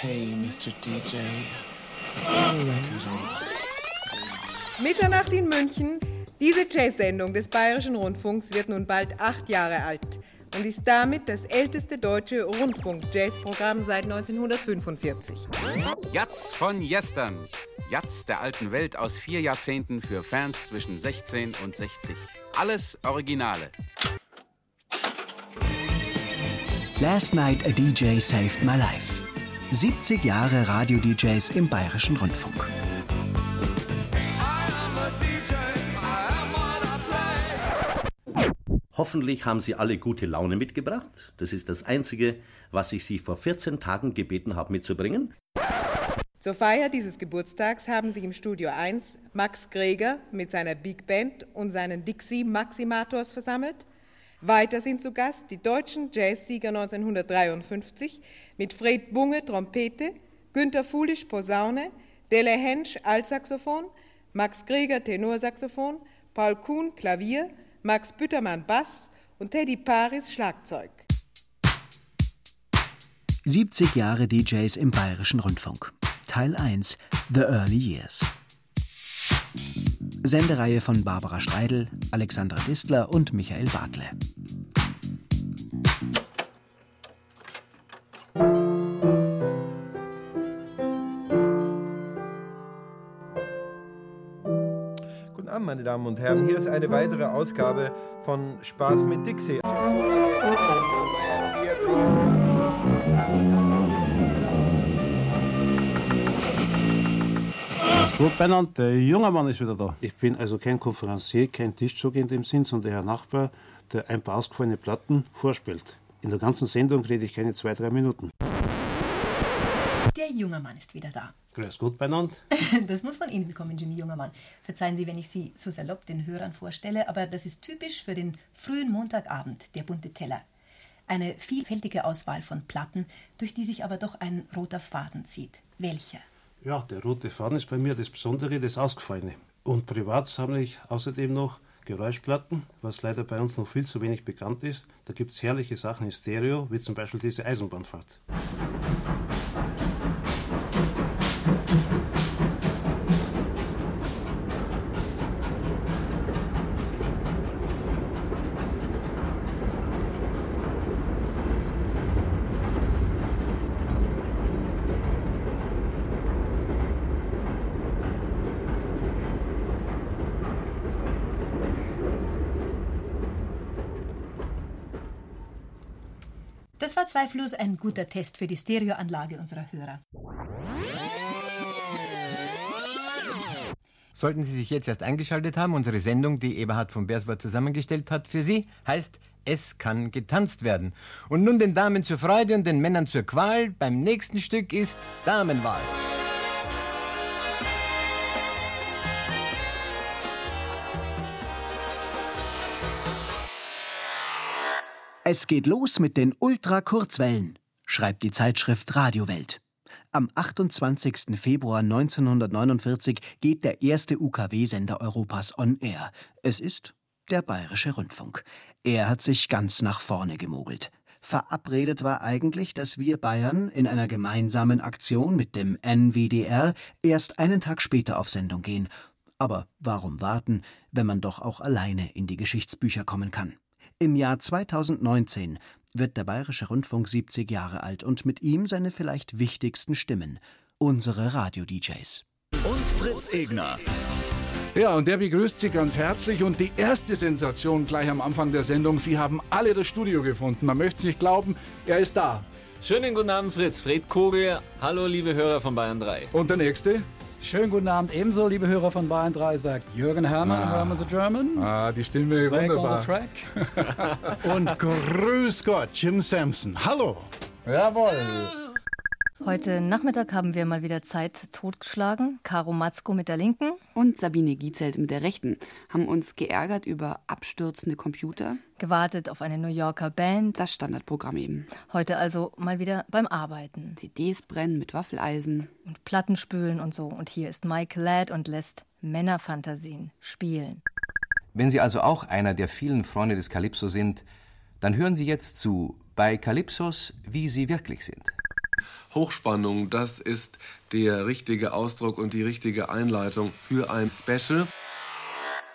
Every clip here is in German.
Hey, Mr. DJ. Mitternacht in München. Diese Jazz-Sendung des Bayerischen Rundfunks wird nun bald acht Jahre alt und ist damit das älteste deutsche Rundfunk-Jazz-Programm seit 1945. Jatz von Jestern. Jatz der alten Welt aus vier Jahrzehnten für Fans zwischen 16 und 60. Alles Originale. Last Night a DJ Saved My Life. 70 Jahre Radio-DJs im Bayerischen Rundfunk. Hoffentlich haben Sie alle gute Laune mitgebracht. Das ist das Einzige, was ich Sie vor 14 Tagen gebeten habe mitzubringen. Zur Feier dieses Geburtstags haben sich im Studio 1 Max Greger mit seiner Big Band und seinen Dixie Maximators versammelt. Weiter sind zu Gast die deutschen Jazzsieger 1953 mit Fred Bunge Trompete, Günter Fulisch Posaune, Dele Hensch Altsaxophon, Max Greger Tenorsaxophon, Paul Kuhn Klavier, Max Büttermann Bass und Teddy Paris Schlagzeug. 70 Jahre DJs im Bayerischen Rundfunk. Teil 1 The Early Years. Sendereihe von Barbara Streidel, Alexandra Distler und Michael Bartle. Guten Abend, meine Damen und Herren. Hier ist eine weitere Ausgabe von Spaß mit Dixie. Gut, Bernhard, der junge Mann ist wieder da. Ich bin also kein Konferencier, kein Tischzug in dem Sinn, sondern der Herr Nachbar, der ein paar ausgefallene Platten vorspielt. In der ganzen Sendung rede ich keine zwei, drei Minuten. Der junge Mann ist wieder da. Grüß Gott, Bernhard. Das muss von Ihnen bekommen, Jimmy, junger Mann. Verzeihen Sie, wenn ich Sie so salopp den Hörern vorstelle, aber das ist typisch für den frühen Montagabend, der bunte Teller. Eine vielfältige Auswahl von Platten, durch die sich aber doch ein roter Faden zieht. Welcher? Ja, der rote Faden ist bei mir das Besondere, das Ausgefallene. Und privat sammle ich außerdem noch Geräuschplatten, was leider bei uns noch viel zu wenig bekannt ist. Da gibt es herrliche Sachen in Stereo, wie zum Beispiel diese Eisenbahnfahrt. Zweifellos ein guter Test für die Stereoanlage unserer Hörer. Sollten Sie sich jetzt erst eingeschaltet haben, unsere Sendung, die Eberhard von Berswart zusammengestellt hat für Sie, heißt Es kann getanzt werden. Und nun den Damen zur Freude und den Männern zur Qual. Beim nächsten Stück ist Damenwahl. Es geht los mit den Ultrakurzwellen, schreibt die Zeitschrift Radiowelt. Am 28. Februar 1949 geht der erste UKW-Sender Europas on air. Es ist der Bayerische Rundfunk. Er hat sich ganz nach vorne gemogelt. Verabredet war eigentlich, dass wir Bayern in einer gemeinsamen Aktion mit dem NWDR erst einen Tag später auf Sendung gehen. Aber warum warten, wenn man doch auch alleine in die Geschichtsbücher kommen kann? Im Jahr 2019 wird der Bayerische Rundfunk 70 Jahre alt und mit ihm seine vielleicht wichtigsten Stimmen, unsere Radio-DJs. Und Fritz Egner. Ja, und der begrüßt Sie ganz herzlich. Und die erste Sensation gleich am Anfang der Sendung: Sie haben alle das Studio gefunden. Man möchte es nicht glauben, er ist da. Schönen guten Abend, Fritz. Fred Kogel. Hallo, liebe Hörer von Bayern 3. Und der nächste? Schönen guten Abend ebenso, liebe Hörer von Bayern 3, sagt Jürgen Hermann, Ah. Hermann the German. Ah, die Stimme, Back wunderbar. on the track. Und grüß Gott, Jim Sampson. Hallo. Jawohl. Heute Nachmittag haben wir mal wieder Zeit totgeschlagen. Caro Matzko mit der Linken. Und Sabine Giezelt mit der Rechten haben uns geärgert über abstürzende Computer. Gewartet auf eine New Yorker Band. Das Standardprogramm eben. Heute also mal wieder beim Arbeiten. CDs brennen mit Waffeleisen. Und Platten spülen und so. Und hier ist Mike Ladd und lässt Männerfantasien spielen. Wenn Sie also auch einer der vielen Freunde des Calypso sind, dann hören Sie jetzt zu bei Calypsos, wie sie wirklich sind. Hochspannung, das ist der richtige Ausdruck und die richtige Einleitung für ein Special.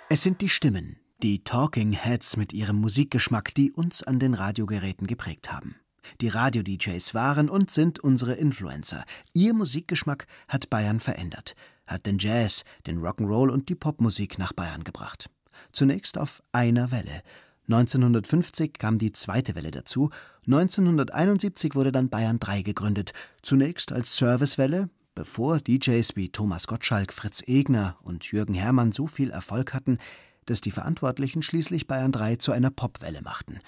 Es sind die Stimmen, die Talking Heads mit ihrem Musikgeschmack, die uns an den Radiogeräten geprägt haben. Die Radio-DJs waren und sind unsere Influencer. Ihr Musikgeschmack hat Bayern verändert, hat den Jazz, den Rock'n'Roll und die Popmusik nach Bayern gebracht. Zunächst auf einer Welle. 1950 kam die zweite Welle dazu. 1971 wurde dann Bayern 3 gegründet. Zunächst als Servicewelle, bevor DJs wie Thomas Gottschalk, Fritz Egner und Jürgen Herrmann so viel Erfolg hatten, dass die Verantwortlichen schließlich Bayern 3 zu einer Popwelle machten.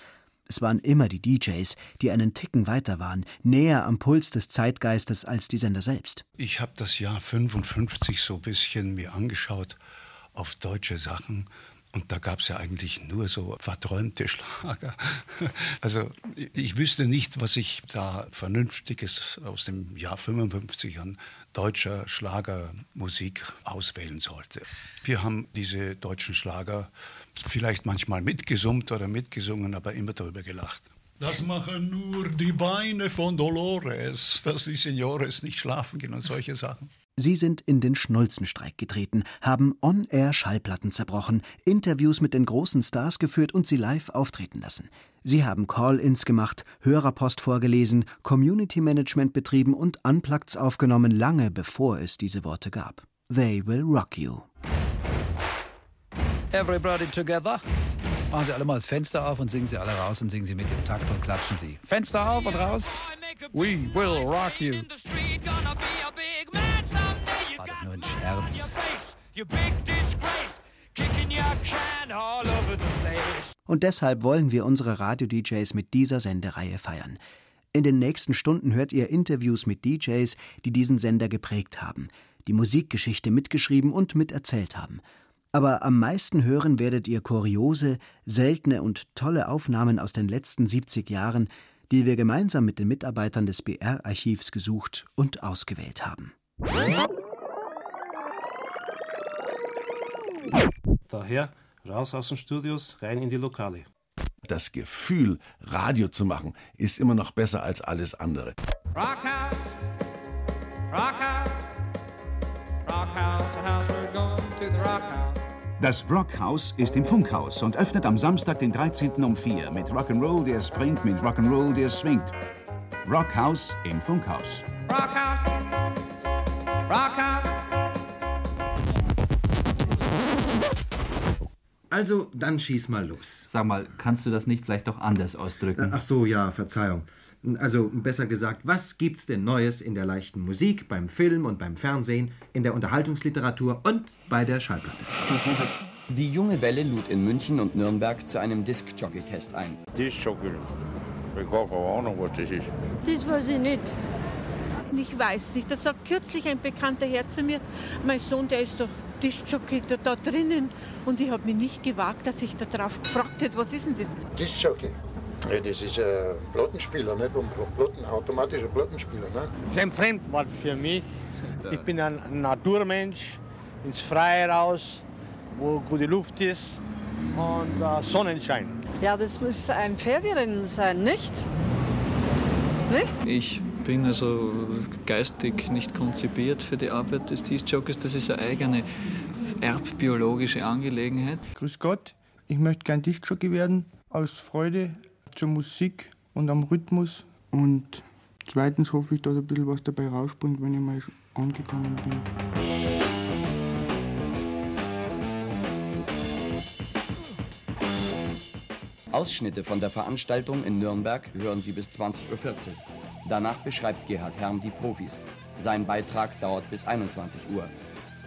Es waren immer die DJs, die einen Ticken weiter waren, näher am Puls des Zeitgeistes als die Sender selbst. Ich habe das Jahr 55 so ein bisschen mir angeschaut auf deutsche Sachen und da gab es ja eigentlich nur so verträumte Schlager. Also ich wüsste nicht, was ich da Vernünftiges aus dem Jahr 55 an deutscher Schlagermusik auswählen sollte. Wir haben diese deutschen Schlager vielleicht manchmal mitgesummt oder mitgesungen, aber immer darüber gelacht. Das machen nur die Beine von Dolores, dass die Senores nicht schlafen gehen und solche Sachen. Sie sind in den Schnulzenstreik getreten, haben on-air Schallplatten zerbrochen, Interviews mit den großen Stars geführt und sie live auftreten lassen. Sie haben Call-ins gemacht, Hörerpost vorgelesen, Community Management betrieben und Unpluggeds aufgenommen, lange bevor es diese Worte gab. They will rock you. Everybody together. Machen Sie alle mal das Fenster auf und singen Sie alle raus und singen Sie mit dem Takt und klatschen Sie. Fenster auf und raus. We will rock you. War doch nur ein Scherz. Und deshalb wollen wir unsere Radio-DJs mit dieser Sendereihe feiern. In den nächsten Stunden hört ihr Interviews mit DJs, die diesen Sender geprägt haben, die Musikgeschichte mitgeschrieben und miterzählt haben. Aber am meisten hören werdet ihr kuriose, seltene und tolle Aufnahmen aus den letzten 70 Jahren, die wir gemeinsam mit den Mitarbeitern des BR-Archivs gesucht und ausgewählt haben. Daher raus aus den Studios, rein in die Lokale. Das Gefühl, Radio zu machen, ist immer noch besser als alles andere. Rockhouse, Rockhouse, Rockhouse, house we're going to the Rockhouse. Das Rockhaus ist im Funkhaus und öffnet am Samstag, den 13. um 4 mit Rock'n'Roll, der springt, mit Rock'n'Roll, der swingt. Rockhaus im Funkhaus. Rockhouse, Rockhouse. Also, dann schieß mal los. Sag mal, kannst du das nicht vielleicht doch anders ausdrücken? Ach so, ja, Verzeihung. Also, besser gesagt, was gibt's denn Neues in der leichten Musik, beim Film und beim Fernsehen, in der Unterhaltungsliteratur und bei der Schallplatte? Die junge Welle lud in München und Nürnberg zu einem Disc-Jockey-Test ein. Disc-Jockey? Ich habe keine Ahnung, was das ist. Das weiß ich nicht. Ich weiß nicht. Da sagt kürzlich ein bekannter Herr zu mir, mein Sohn, der ist doch Disc-Jockey da, da drinnen. Und ich habe mich nicht gewagt, dass ich darauf gefragt hätte, was ist denn das? Disc-Jockey? Ja, das ist ein Plattenspieler, nicht? Ein Platten, automatischer Plattenspieler. Ne? Das ist ein Fremdwort für mich. Ich bin ein Naturmensch, ins Freie raus, wo gute Luft ist und äh, Sonnenschein. Ja, das muss ein Pferderennen sein, nicht? Nicht? Ich bin also geistig nicht konzipiert für die Arbeit des Discjockeys. Das ist eine eigene erbbiologische Angelegenheit. Grüß Gott, ich möchte gern Discjockey werden, aus Freude zur Musik und am Rhythmus. Und zweitens hoffe ich, dass ein bisschen was dabei rausspringt, wenn ich mal angekommen bin. Ausschnitte von der Veranstaltung in Nürnberg hören Sie bis 20.40 Uhr. Danach beschreibt Gerhard Herm die Profis. Sein Beitrag dauert bis 21 Uhr.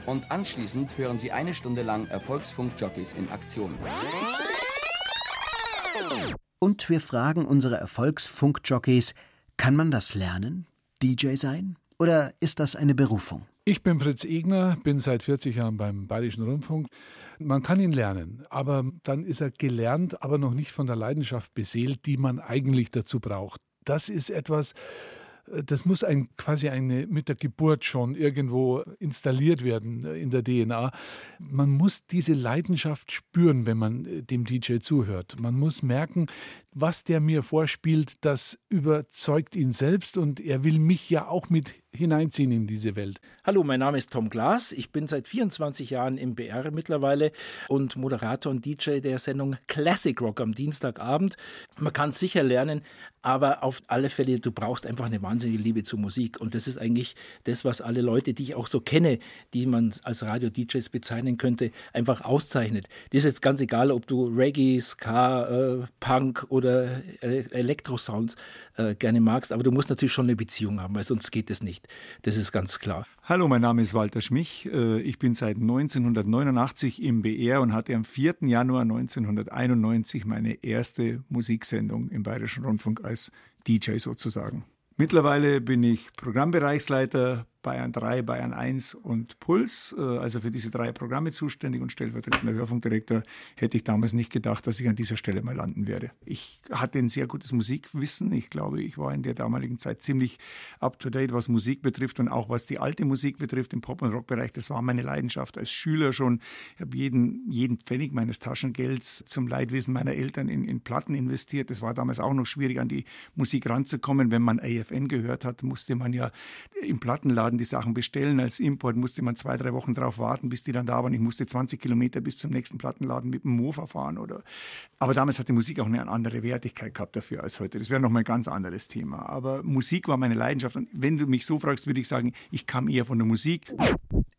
Und anschließend hören Sie eine Stunde lang Erfolgsfunk-Jockeys in Aktion. Und wir fragen unsere Erfolgsfunk-Jockeys, kann man das lernen? DJ sein? Oder ist das eine Berufung? Ich bin Fritz Egner, bin seit 40 Jahren beim Bayerischen Rundfunk. Man kann ihn lernen, aber dann ist er gelernt, aber noch nicht von der Leidenschaft beseelt, die man eigentlich dazu braucht. Das ist etwas, das muss ein, quasi eine, mit der Geburt schon irgendwo installiert werden in der DNA. Man muss diese Leidenschaft spüren, wenn man dem DJ zuhört. Man muss merken, was der mir vorspielt, das überzeugt ihn selbst und er will mich ja auch mit hineinziehen in diese Welt. Hallo, mein Name ist Tom Glas. Ich bin seit 24 Jahren im BR mittlerweile und Moderator und DJ der Sendung Classic Rock am Dienstagabend. Man kann sicher lernen, aber auf alle Fälle, du brauchst einfach eine wahnsinnige Liebe zur Musik. Und das ist eigentlich das, was alle Leute, die ich auch so kenne, die man als Radio-DJs bezeichnen könnte, einfach auszeichnet. Das ist jetzt ganz egal, ob du Reggae, Ska, äh, Punk oder äh, Elektrosounds äh, gerne magst, aber du musst natürlich schon eine Beziehung haben, weil sonst geht es nicht. Das ist ganz klar. Hallo, mein Name ist Walter Schmich. Äh, ich bin seit 1989 im BR und hatte am 4. Januar 1991 meine erste Musiksendung im Bayerischen Rundfunk als DJ sozusagen. Mittlerweile bin ich Programmbereichsleiter Bayern 3, Bayern 1 und Puls, äh, also für diese drei Programme zuständig und stellvertretender Hörfunkdirektor, hätte ich damals nicht gedacht, dass ich an dieser Stelle mal landen werde. Ich hatte ein sehr gutes Musikwissen. Ich glaube, ich war in der damaligen Zeit ziemlich up-to-date, was Musik betrifft und auch was die alte Musik betrifft im Pop- und Rockbereich. Das war meine Leidenschaft als Schüler schon. Ich habe jeden, jeden Pfennig meines Taschengelds zum Leidwesen meiner Eltern in, in Platten investiert. Das war damals auch noch schwierig, an die Musik ranzukommen. Wenn man AFN gehört hat, musste man ja im Plattenladen die Sachen bestellen. Als Import musste man zwei, drei Wochen drauf warten, bis die dann da waren. Ich musste 20 Kilometer bis zum nächsten Plattenladen mit dem Mofa fahren. Oder. Aber damals hat die Musik auch eine andere Wertigkeit gehabt dafür als heute. Das wäre nochmal ein ganz anderes Thema. Aber Musik war meine Leidenschaft. Und wenn du mich so fragst, würde ich sagen, ich kam eher von der Musik.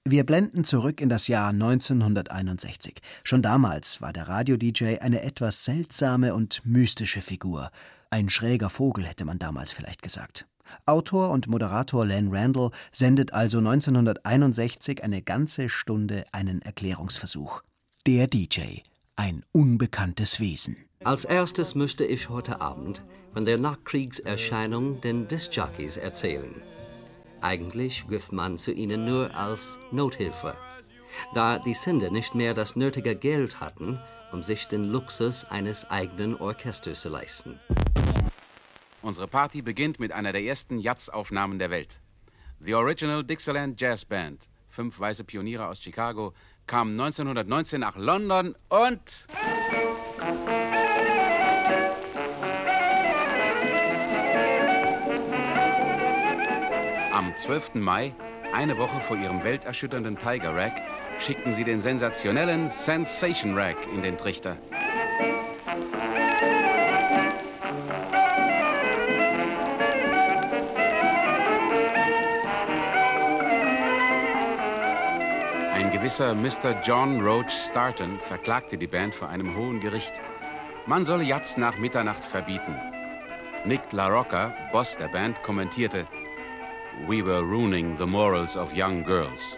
Wir blenden zurück in das Jahr 1961. Schon damals war der Radio-DJ eine etwas seltsame und mystische Figur. Ein schräger Vogel hätte man damals vielleicht gesagt. Autor und Moderator Len Randall sendet also 1961 eine ganze Stunde einen Erklärungsversuch. Der DJ, ein unbekanntes Wesen. Als erstes müsste ich heute Abend von der Nachkriegserscheinung den Discjockeys erzählen. Eigentlich griff man zu ihnen nur als Nothilfe, da die Sender nicht mehr das nötige Geld hatten, um sich den Luxus eines eigenen Orchesters zu leisten. Unsere Party beginnt mit einer der ersten Jazz-Aufnahmen der Welt. The Original Dixieland Jazz Band, fünf weiße Pioniere aus Chicago, kamen 1919 nach London und... Am 12. Mai, eine Woche vor ihrem welterschütternden Tiger Rack, schickten sie den sensationellen Sensation Rack in den Trichter. Gewisser Mr. John Roach Starton verklagte die Band vor einem hohen Gericht. Man solle Jazz nach Mitternacht verbieten. Nick LaRocca, Boss der Band, kommentierte, We were ruining the morals of young girls.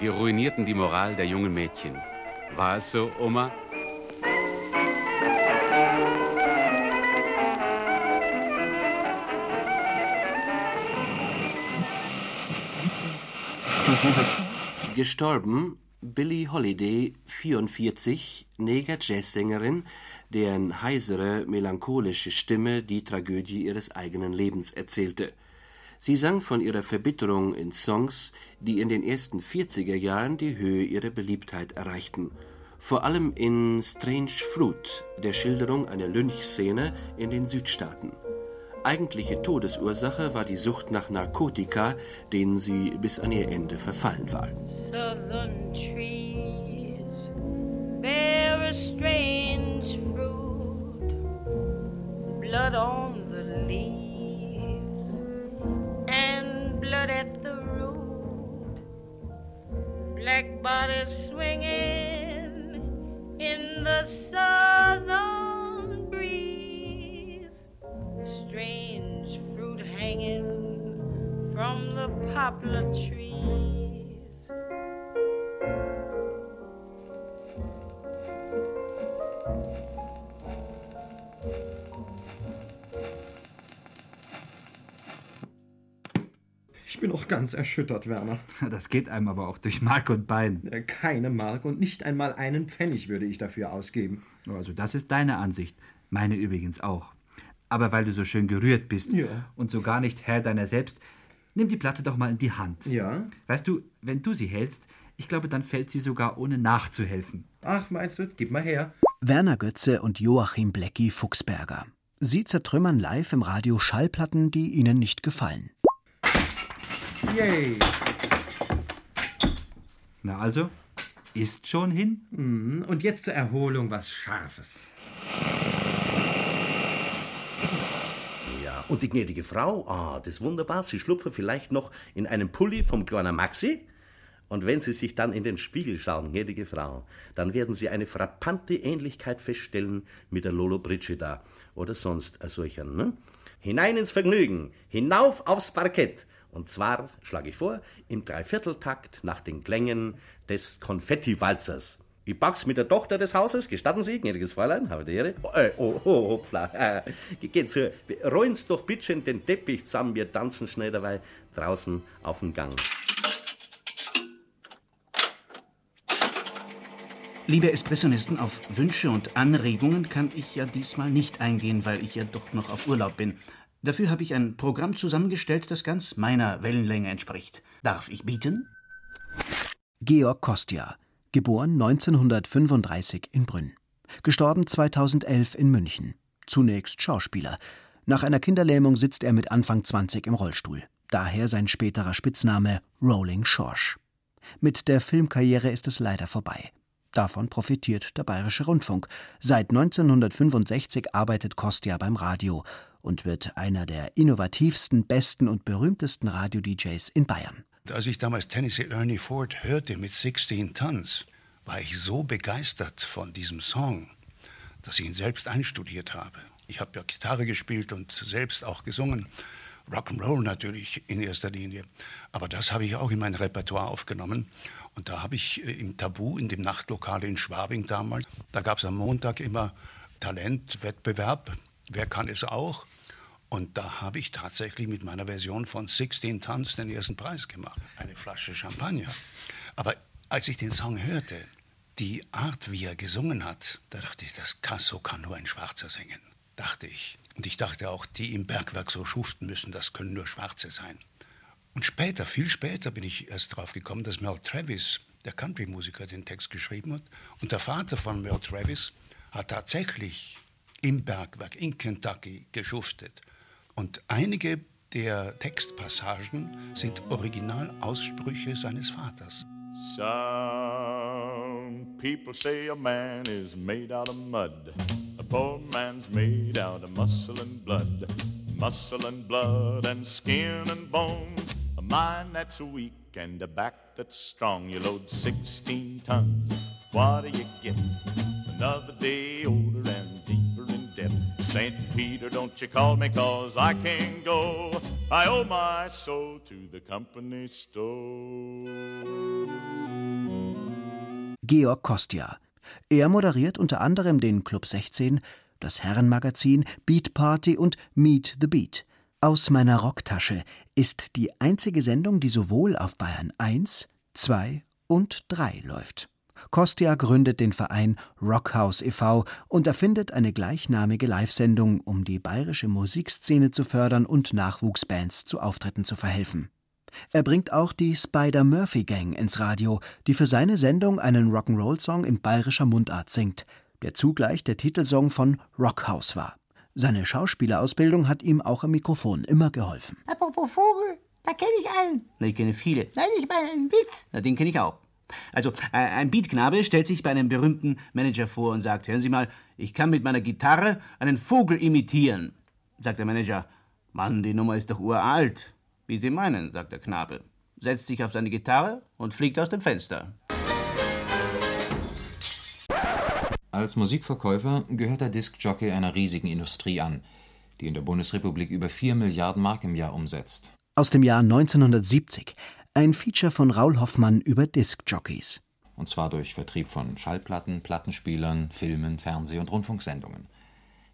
Wir ruinierten die Moral der jungen Mädchen. War es so, Oma? Gestorben Billie Holiday, 44, Neger-Jazzsängerin, deren heisere, melancholische Stimme die Tragödie ihres eigenen Lebens erzählte. Sie sang von ihrer Verbitterung in Songs, die in den ersten 40er Jahren die Höhe ihrer Beliebtheit erreichten. Vor allem in Strange Fruit, der Schilderung einer Lynchszene in den Südstaaten. Eigentliche Todesursache war die Sucht nach Narkotika, denen sie bis an ihr Ende verfallen war. Black bodies swinging in the southern the poplar trees. Ich bin auch ganz erschüttert, Werner. Das geht einem aber auch durch Mark und Bein. Keine Mark und nicht einmal einen Pfennig würde ich dafür ausgeben. Also das ist deine Ansicht. Meine übrigens auch. Aber weil du so schön gerührt bist Ja. und so gar nicht Herr deiner selbst, nimm die Platte doch mal in die Hand. Ja? Weißt du, wenn du sie hältst, ich glaube, dann fällt sie sogar ohne nachzuhelfen. Ach, meinst du? Gib mal her. Werner Götze und Joachim Blecki Fuchsberger. Sie zertrümmern live im Radio Schallplatten, die ihnen nicht gefallen. Yay! Na also, ist schon hin? Mhm, Und jetzt zur Erholung was Scharfes. Ja, und die gnädige Frau, ah, das ist wunderbar. Sie schlupfen vielleicht noch in einen Pulli vom kleinen Maxi. Und wenn Sie sich dann in den Spiegel schauen, gnädige Frau, dann werden Sie eine frappante Ähnlichkeit feststellen mit der Lolo Brigida oder sonst ein solcher. Ne? Hinein ins Vergnügen, hinauf aufs Parkett. Und zwar, schlage ich vor, im Dreivierteltakt nach den Klängen des Konfetti-Walzers. Ich pack's mit der Tochter des Hauses, gestatten Sie, gnädiges Fräulein, habe die Ehre. Oh, äh, oh, oh, hoppla. Äh, geht zu. Rollen's doch bitte den Teppich zusammen, wir tanzen schnell dabei draußen auf dem Gang. Liebe Espressionisten, auf Wünsche und Anregungen kann ich ja diesmal nicht eingehen, weil ich ja doch noch auf Urlaub bin. Dafür habe ich ein Programm zusammengestellt, das ganz meiner Wellenlänge entspricht. Darf ich bieten? Georg Kostja, geboren 1935 in Brünn. Gestorben 2011 in München. Zunächst Schauspieler. Nach einer Kinderlähmung sitzt er mit Anfang 20 im Rollstuhl. Daher sein späterer Spitzname Rolling Schorsch. Mit der Filmkarriere ist es leider vorbei. Davon profitiert der Bayerische Rundfunk. Seit 1965 arbeitet Kostja beim Radio und wird einer der innovativsten, besten und berühmtesten Radio-DJs in Bayern. Als ich damals Tennessee Ernie Ford hörte mit 16 Tons, war ich so begeistert von diesem Song, dass ich ihn selbst einstudiert habe. Ich habe ja Gitarre gespielt und selbst auch gesungen. Rock'n'Roll natürlich in erster Linie. Aber das habe ich auch in mein Repertoire aufgenommen. Und da habe ich äh, im Tabu, in dem Nachtlokal in Schwabing damals, da gab es am Montag immer Talentwettbewerb. Wer kann es auch? Und da habe ich tatsächlich mit meiner Version von 16 Tons den ersten Preis gemacht. Eine Flasche Champagner. Aber als ich den Song hörte, die Art, wie er gesungen hat, da dachte ich, das kann, so kann nur ein Schwarzer singen. Dachte ich. Und ich dachte auch, die im Bergwerk so schuften müssen, das können nur Schwarze sein. Und später, viel später bin ich erst drauf gekommen, dass Mel Travis, der Country-Musiker, den Text geschrieben hat. Und der Vater von Mel Travis hat tatsächlich im Bergwerk in Kentucky geschuftet. Und einige der Textpassagen sind Originalaussprüche seines Vaters. Some people say a man is made out of mud. A poor man's made out of muscle and blood. Muscle and blood and skin and bones. A mind that's weak and a back that's strong. You load 16 tons. What do you get? Another day older and. St. Peter, don't you call me, cause I can't go. I owe my soul to the company store. Georg Kostja. Er moderiert unter anderem den Club 16, das Herrenmagazin, Beat Party und Meet the Beat. Aus meiner Rocktasche ist die einzige Sendung, die sowohl auf Bayern 1, 2 und 3 läuft. Kostja gründet den Verein Rockhouse e.V. und erfindet eine gleichnamige Live-Sendung, um die bayerische Musikszene zu fördern und Nachwuchsbands zu Auftritten zu verhelfen. Er bringt auch die Spider Murphy Gang ins Radio, die für seine Sendung einen Rock'n'Roll-Song in bayerischer Mundart singt, der zugleich der Titelsong von Rockhouse war. Seine Schauspielerausbildung hat ihm auch am Mikrofon immer geholfen. Apropos Vogel, da kenne ich einen. Na, ich kenne viele. Nein, ich meine einen Witz. Na, den kenne ich auch. Also, ein Beatknabe stellt sich bei einem berühmten Manager vor und sagt: Hören Sie mal, ich kann mit meiner Gitarre einen Vogel imitieren. Sagt der Manager: Mann, die Nummer ist doch uralt. Wie Sie meinen, sagt der Knabe, setzt sich auf seine Gitarre und fliegt aus dem Fenster. Als Musikverkäufer gehört der Diskjockey einer riesigen Industrie an, die in der Bundesrepublik über 4 Milliarden Mark im Jahr umsetzt. Aus dem Jahr 1970. Ein Feature von Raul Hoffmann über Diskjockeys. Und zwar durch Vertrieb von Schallplatten, Plattenspielern, Filmen, Fernseh- und Rundfunksendungen.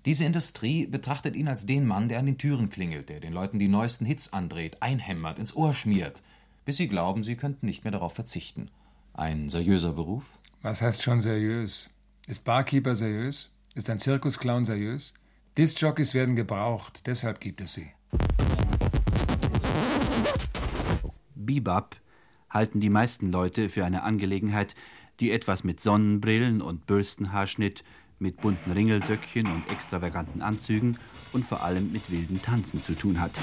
Diese Industrie betrachtet ihn als den Mann, der an den Türen klingelt, der den Leuten die neuesten Hits andreht, einhämmert, ins Ohr schmiert, bis sie glauben, sie könnten nicht mehr darauf verzichten. Ein seriöser Beruf? Was heißt schon seriös? Ist Barkeeper seriös? Ist ein Zirkusclown seriös? Discjockeys werden gebraucht, deshalb gibt es sie. Bebop halten die meisten Leute für eine Angelegenheit, die etwas mit Sonnenbrillen und Bürstenhaarschnitt, mit bunten Ringelsöckchen und extravaganten Anzügen und vor allem mit wilden Tanzen zu tun hat.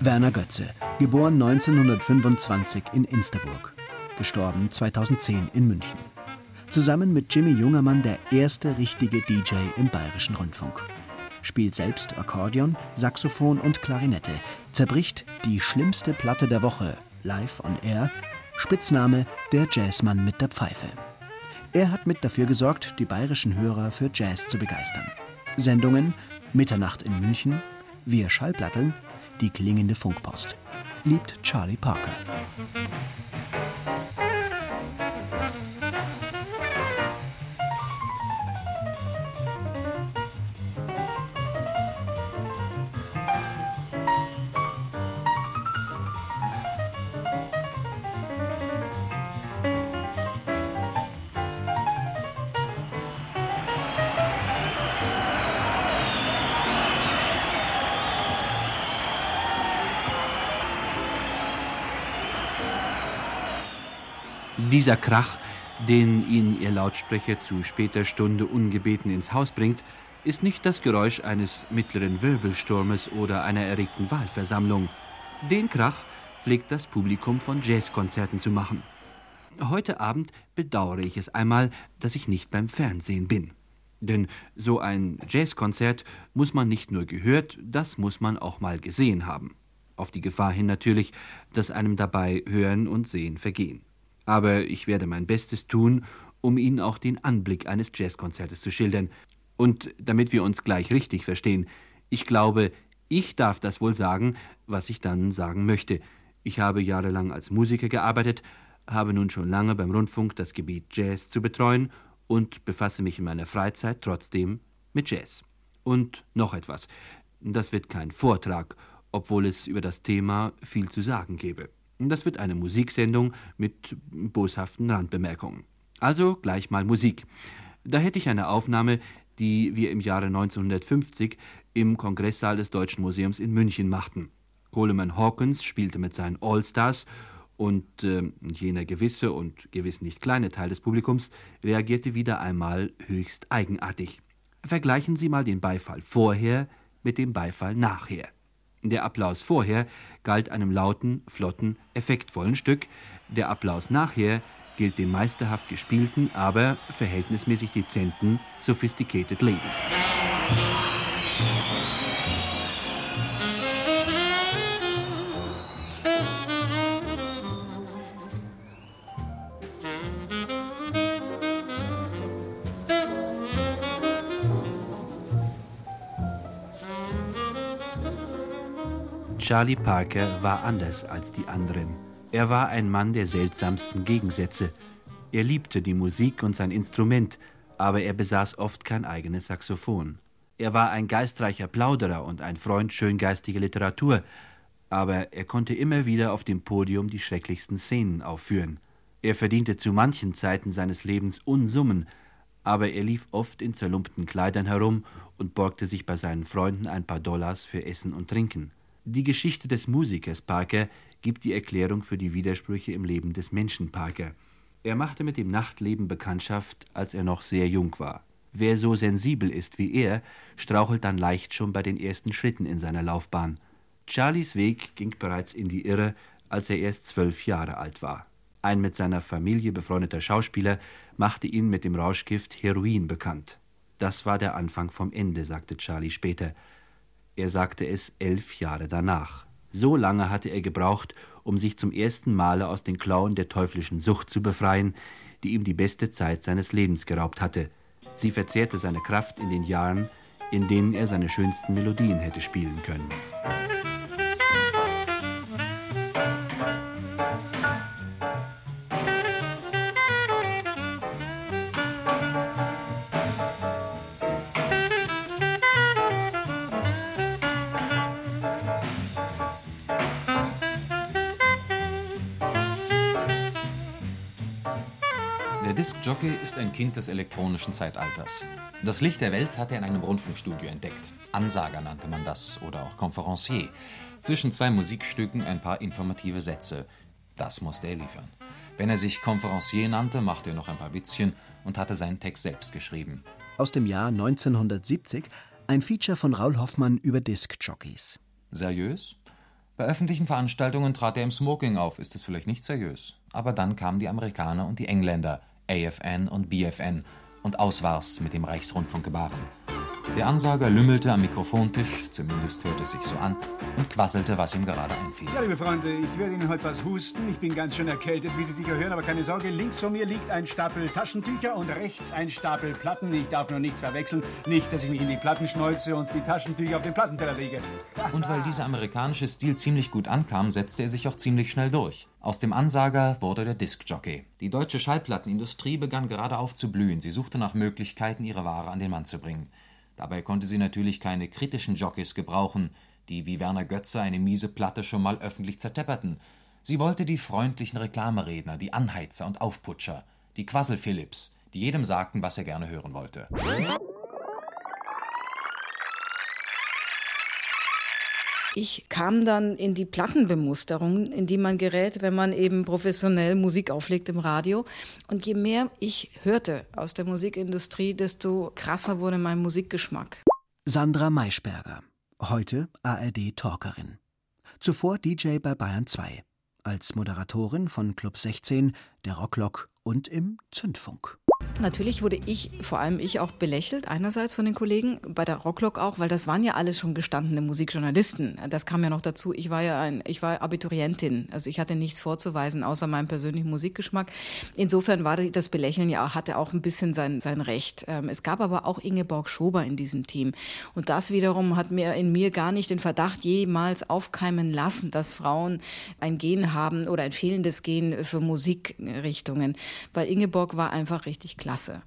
Werner Götze, geboren 1925 in Insterburg, gestorben 2010 in München. Zusammen mit Jimmy Jungermann der erste richtige DJ im Bayerischen Rundfunk. Spielt selbst Akkordeon, Saxophon und Klarinette, zerbricht die schlimmste Platte der Woche, live on air, Spitzname der Jazzmann mit der Pfeife. Er hat mit dafür gesorgt, die bayerischen Hörer für Jazz zu begeistern. Sendungen Mitternacht in München, Wir Schallplatteln, die klingende Funkpost. Liebt Charlie Parker. Dieser Krach, den ihn Ihr Lautsprecher zu später Stunde ungebeten ins Haus bringt, ist nicht das Geräusch eines mittleren Wirbelsturmes oder einer erregten Wahlversammlung. Den Krach pflegt das Publikum von Jazzkonzerten zu machen. Heute Abend bedauere ich es einmal, dass ich nicht beim Fernsehen bin. Denn so ein Jazzkonzert muss man nicht nur gehört, das muss man auch mal gesehen haben. Auf die Gefahr hin natürlich, dass einem dabei Hören und Sehen vergehen. Aber ich werde mein Bestes tun, um Ihnen auch den Anblick eines Jazzkonzertes zu schildern. Und damit wir uns gleich richtig verstehen, ich glaube, ich darf das wohl sagen, was ich dann sagen möchte. Ich habe jahrelang als Musiker gearbeitet, habe nun schon lange beim Rundfunk das Gebiet Jazz zu betreuen und befasse mich in meiner Freizeit trotzdem mit Jazz. Und noch etwas. Das wird kein Vortrag, obwohl es über das Thema viel zu sagen gäbe. Das wird eine Musiksendung mit boshaften Randbemerkungen. Also gleich mal Musik. Da hätte ich eine Aufnahme, die wir im Jahre 1950 im Kongresssaal des Deutschen Museums in München machten. Coleman Hawkins spielte mit seinen All-Stars und äh, jener gewisse und gewiss nicht kleine Teil des Publikums reagierte wieder einmal höchst eigenartig. Vergleichen Sie mal den Beifall vorher mit dem Beifall nachher. Der Applaus vorher galt einem lauten, flotten, effektvollen Stück, der Applaus nachher gilt dem meisterhaft gespielten, aber verhältnismäßig dezenten, sophisticated Leben. Charlie Parker war anders als die anderen. Er war ein Mann der seltsamsten Gegensätze. Er liebte die Musik und sein Instrument, aber er besaß oft kein eigenes Saxophon. Er war ein geistreicher Plauderer und ein Freund schöngeistiger Literatur, aber er konnte immer wieder auf dem Podium die schrecklichsten Szenen aufführen. Er verdiente zu manchen Zeiten seines Lebens Unsummen, aber er lief oft in zerlumpten Kleidern herum und borgte sich bei seinen Freunden ein paar Dollars für Essen und Trinken. Die Geschichte des Musikers Parker gibt die Erklärung für die Widersprüche im Leben des Menschen Parker. Er machte mit dem Nachtleben Bekanntschaft, als er noch sehr jung war. Wer so sensibel ist wie er, strauchelt dann leicht schon bei den ersten Schritten in seiner Laufbahn. Charlies Weg ging bereits in die Irre, als er erst zwölf Jahre alt war. Ein mit seiner Familie befreundeter Schauspieler machte ihn mit dem Rauschgift Heroin bekannt. Das war der Anfang vom Ende, sagte Charlie später. Er sagte es elf Jahre danach. So lange hatte er gebraucht, um sich zum ersten Male aus den Klauen der teuflischen Sucht zu befreien, die ihm die beste Zeit seines Lebens geraubt hatte. Sie verzehrte seine Kraft in den Jahren, in denen er seine schönsten Melodien hätte spielen können. Diskjockey ist ein Kind des elektronischen Zeitalters. Das Licht der Welt hat er in einem Rundfunkstudio entdeckt. Ansager nannte man das oder auch Conferencier. Zwischen zwei Musikstücken ein paar informative Sätze. Das musste er liefern. Wenn er sich Konferencier nannte, machte er noch ein paar Witzchen und hatte seinen Text selbst geschrieben. Aus dem Jahr 1970 ein Feature von Raul Hoffmann über Diskjockeys. Seriös? Bei öffentlichen Veranstaltungen trat er im Smoking auf, ist es vielleicht nicht seriös. Aber dann kamen die Amerikaner und die Engländer, AFN und BFN, und aus war's mit dem Reichsrundfunkgebaren. Der Ansager lümmelte am Mikrofontisch, zumindest hörte es sich so an, und quasselte, was ihm gerade einfiel. Ja, liebe Freunde, ich werde Ihnen heute was husten. Ich bin ganz schön erkältet, wie Sie sicher hören, aber keine Sorge. Links von mir liegt ein Stapel Taschentücher und rechts ein Stapel Platten. Ich darf nur nichts verwechseln. Nicht, dass ich mich in die Platten schneuze und die Taschentücher auf den Plattenteller lege. Und weil dieser amerikanische Stil ziemlich gut ankam, setzte er sich auch ziemlich schnell durch. Aus dem Ansager wurde der Diskjockey. Die deutsche Schallplattenindustrie begann gerade aufzublühen. Sie suchte nach Möglichkeiten, ihre Ware an den Mann zu bringen. Dabei konnte sie natürlich keine kritischen Jockeys gebrauchen, die wie Werner Götze eine miese Platte schon mal öffentlich zertepperten. Sie wollte die freundlichen Reklameredner, die Anheizer und Aufputscher, die Quassel-Philipps, die jedem sagten, was er gerne hören wollte. Ich kam dann in die Plattenbemusterung, in die man gerät, wenn man eben professionell Musik auflegt im Radio. Und je mehr ich hörte aus der Musikindustrie, desto krasser wurde mein Musikgeschmack. Sandra Maischberger, heute ARD-Talkerin. Zuvor DJ bei Bayern 2. Als Moderatorin von Club 16, der Rocklok und im Zündfunk. Natürlich wurde ich, vor allem ich, auch belächelt, einerseits von den Kollegen, bei der Rocklock auch, weil das waren ja alles schon gestandene Musikjournalisten. Das kam ja noch dazu. Ich war ja ein, ich war Abiturientin, also ich hatte nichts vorzuweisen, außer meinem persönlichen Musikgeschmack. Insofern war das Belächeln ja, hatte auch ein bisschen sein, sein Recht. Ähm, es gab aber auch Ingeborg Schober in diesem Team. Und das wiederum hat mir in mir gar nicht den Verdacht jemals aufkeimen lassen, dass Frauen ein Gen haben oder ein fehlendes Gen für Musikrichtungen. Weil Ingeborg war einfach richtig klasse.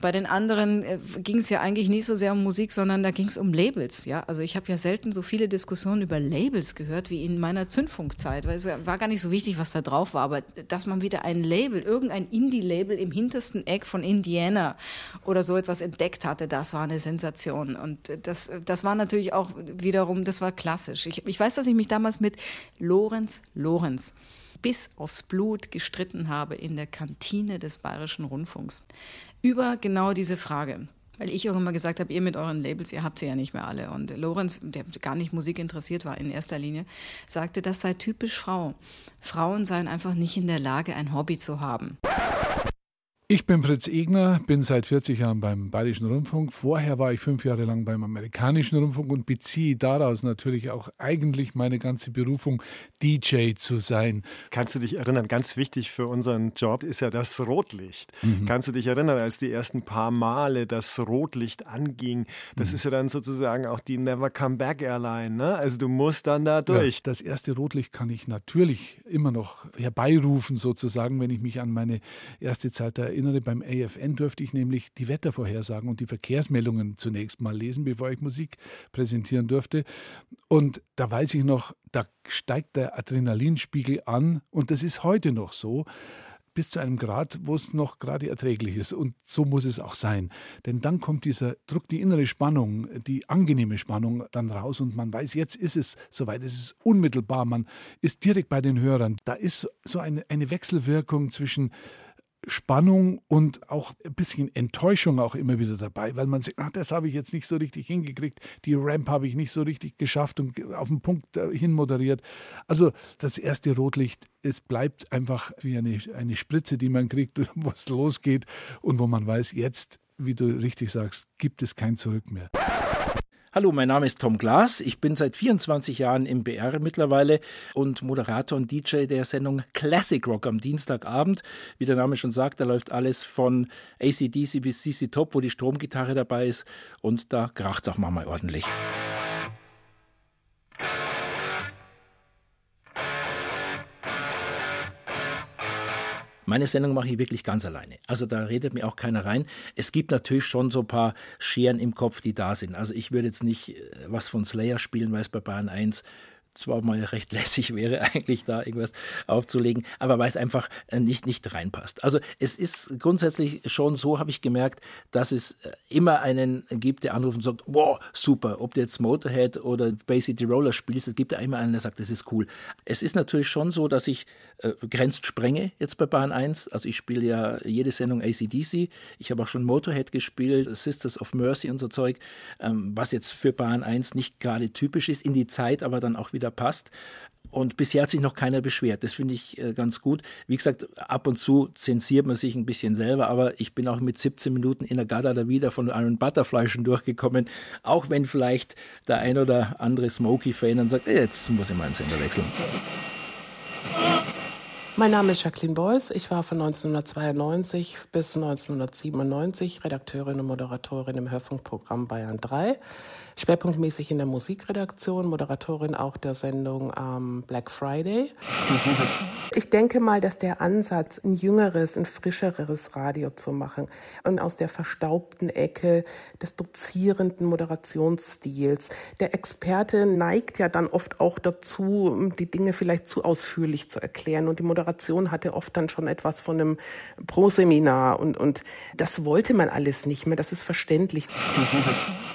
Bei den anderen äh, ging es ja eigentlich nicht so sehr um Musik, sondern da ging es um Labels. Ja? Also ich habe ja selten so viele Diskussionen über Labels gehört wie in meiner Zündfunkzeit, weil es war gar nicht so wichtig, was da drauf war, aber dass man wieder ein Label, irgendein Indie-Label im hintersten Eck von Indiana oder so etwas entdeckt hatte, das war eine Sensation. Und das, das war natürlich auch wiederum, das war klassisch. Ich, ich weiß, dass ich mich damals mit Lorenz Lorenz bis aufs Blut gestritten habe in der Kantine des Bayerischen Rundfunks über genau diese Frage. Weil ich auch immer gesagt habe, ihr mit euren Labels, ihr habt sie ja nicht mehr alle. Und Lorenz, der gar nicht Musik interessiert war in erster Linie, sagte, das sei typisch Frau. Frauen seien einfach nicht in der Lage, ein Hobby zu haben. Ich bin Fritz Egner, bin seit 40 Jahren beim Bayerischen Rundfunk. Vorher war ich fünf Jahre lang beim amerikanischen Rundfunk und beziehe daraus natürlich auch eigentlich meine ganze Berufung, DJ zu sein. Kannst du dich erinnern, ganz wichtig für unseren Job ist ja das Rotlicht. Mhm. Kannst du dich erinnern, als die ersten paar Male das Rotlicht anging? Das mhm. ist ja dann sozusagen auch die Never Come Back Airline. Ne? Also du musst dann da durch. Ja, das erste Rotlicht kann ich natürlich immer noch herbeirufen, sozusagen, wenn ich mich an meine erste Zeit erinnere erinnere, beim AFN durfte ich nämlich die Wettervorhersagen und die Verkehrsmeldungen zunächst mal lesen, bevor ich Musik präsentieren durfte. Und da weiß ich noch, da steigt der Adrenalinspiegel an und das ist heute noch so bis zu einem Grad, wo es noch gerade erträglich ist. Und so muss es auch sein. Denn dann kommt dieser Druck, die innere Spannung, die angenehme Spannung dann raus und man weiß, jetzt ist es soweit, es ist unmittelbar, man ist direkt bei den Hörern. Da ist so eine, eine Wechselwirkung zwischen Spannung und auch ein bisschen Enttäuschung auch immer wieder dabei, weil man sagt, ach, das habe ich jetzt nicht so richtig hingekriegt, die Ramp habe ich nicht so richtig geschafft und auf den Punkt hin moderiert. Also das erste Rotlicht, es bleibt einfach wie eine, eine Spritze, die man kriegt, wo es losgeht und wo man weiß, jetzt, wie du richtig sagst, gibt es kein Zurück mehr. Hallo, mein Name ist Tom Glas. Ich bin seit 24 Jahren im BR mittlerweile und Moderator und DJ der Sendung Classic Rock am Dienstagabend. Wie der Name schon sagt, da läuft alles von ACDC bis CC Top, wo die Stromgitarre dabei ist und da kracht es auch manchmal ordentlich. Meine Sendung mache ich wirklich ganz alleine. Also da redet mir auch keiner rein. Es gibt natürlich schon so ein paar Scheren im Kopf, die da sind. Also ich würde jetzt nicht äh, was von Slayer spielen, weil es bei Bayern 1 zwar mal recht lässig wäre, eigentlich da irgendwas aufzulegen, aber weil es einfach äh, nicht, nicht reinpasst. Also es ist grundsätzlich schon so, habe ich gemerkt, dass es äh, immer einen gibt, der anruft und sagt, wow, super, ob du jetzt Motorhead oder City Roller spielst, es gibt ja immer einen, der sagt, das ist cool. Es ist natürlich schon so, dass ich äh, Grenzen sprenge jetzt bei Bahn 1. Also ich spiele ja jede Sendung ACDC. Ich habe auch schon Motorhead gespielt, Sisters of Mercy und so Zeug, ähm, was jetzt für Bahn 1 nicht gerade typisch ist, in die Zeit aber dann auch wieder passt. Und bisher hat sich noch keiner beschwert. Das finde ich äh, ganz gut. Wie gesagt, ab und zu zensiert man sich ein bisschen selber, aber ich bin auch mit 17 Minuten in der Gada da wieder von Iron Butterfly durchgekommen. Auch wenn vielleicht der ein oder andere Smokey-Fan dann sagt, jetzt muss ich meinen Sender wechseln. Mein Name ist Jacqueline Beuys. Ich war von 1992 bis 1997 Redakteurin und Moderatorin im Hörfunkprogramm Bayern 3 schwerpunktmäßig in der Musikredaktion, Moderatorin auch der Sendung ähm, Black Friday. Ich denke mal, dass der Ansatz, ein jüngeres, ein frischeres Radio zu machen und aus der verstaubten Ecke des dozierenden Moderationsstils. Der Experte neigt ja dann oft auch dazu, die Dinge vielleicht zu ausführlich zu erklären und die Moderation hatte oft dann schon etwas von einem Proseminar und, und das wollte man alles nicht mehr, das ist verständlich.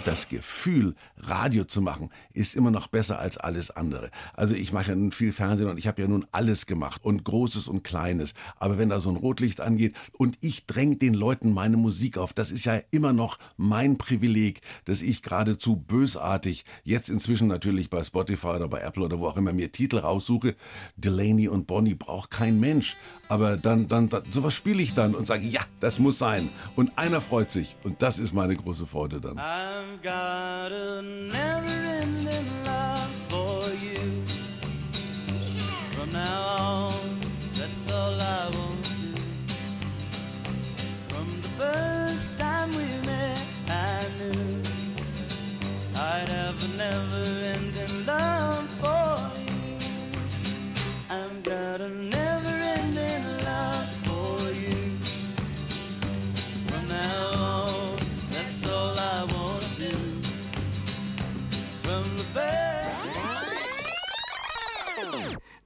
Das Gefühl, Radio zu machen, ist immer noch besser als alles andere. Also ich mache ja nun viel Fernsehen und ich habe ja nun alles gemacht und Großes und Kleines. Aber wenn da so ein Rotlicht angeht und ich dränge den Leuten meine Musik auf, das ist ja immer noch mein Privileg, dass ich geradezu bösartig jetzt inzwischen natürlich bei Spotify oder bei Apple oder wo auch immer mir Titel raussuche. Delaney und Bonnie braucht kein Mensch. Aber dann, dann, dann sowas spiele ich dann und sage, ja, das muss sein. Und einer freut sich. Und das ist meine große Freude dann. I've got a never-ending love for you. From now on, that's all I want to do. From the first time we met, I knew I'd have a never-ending love for you. I've got a never-ending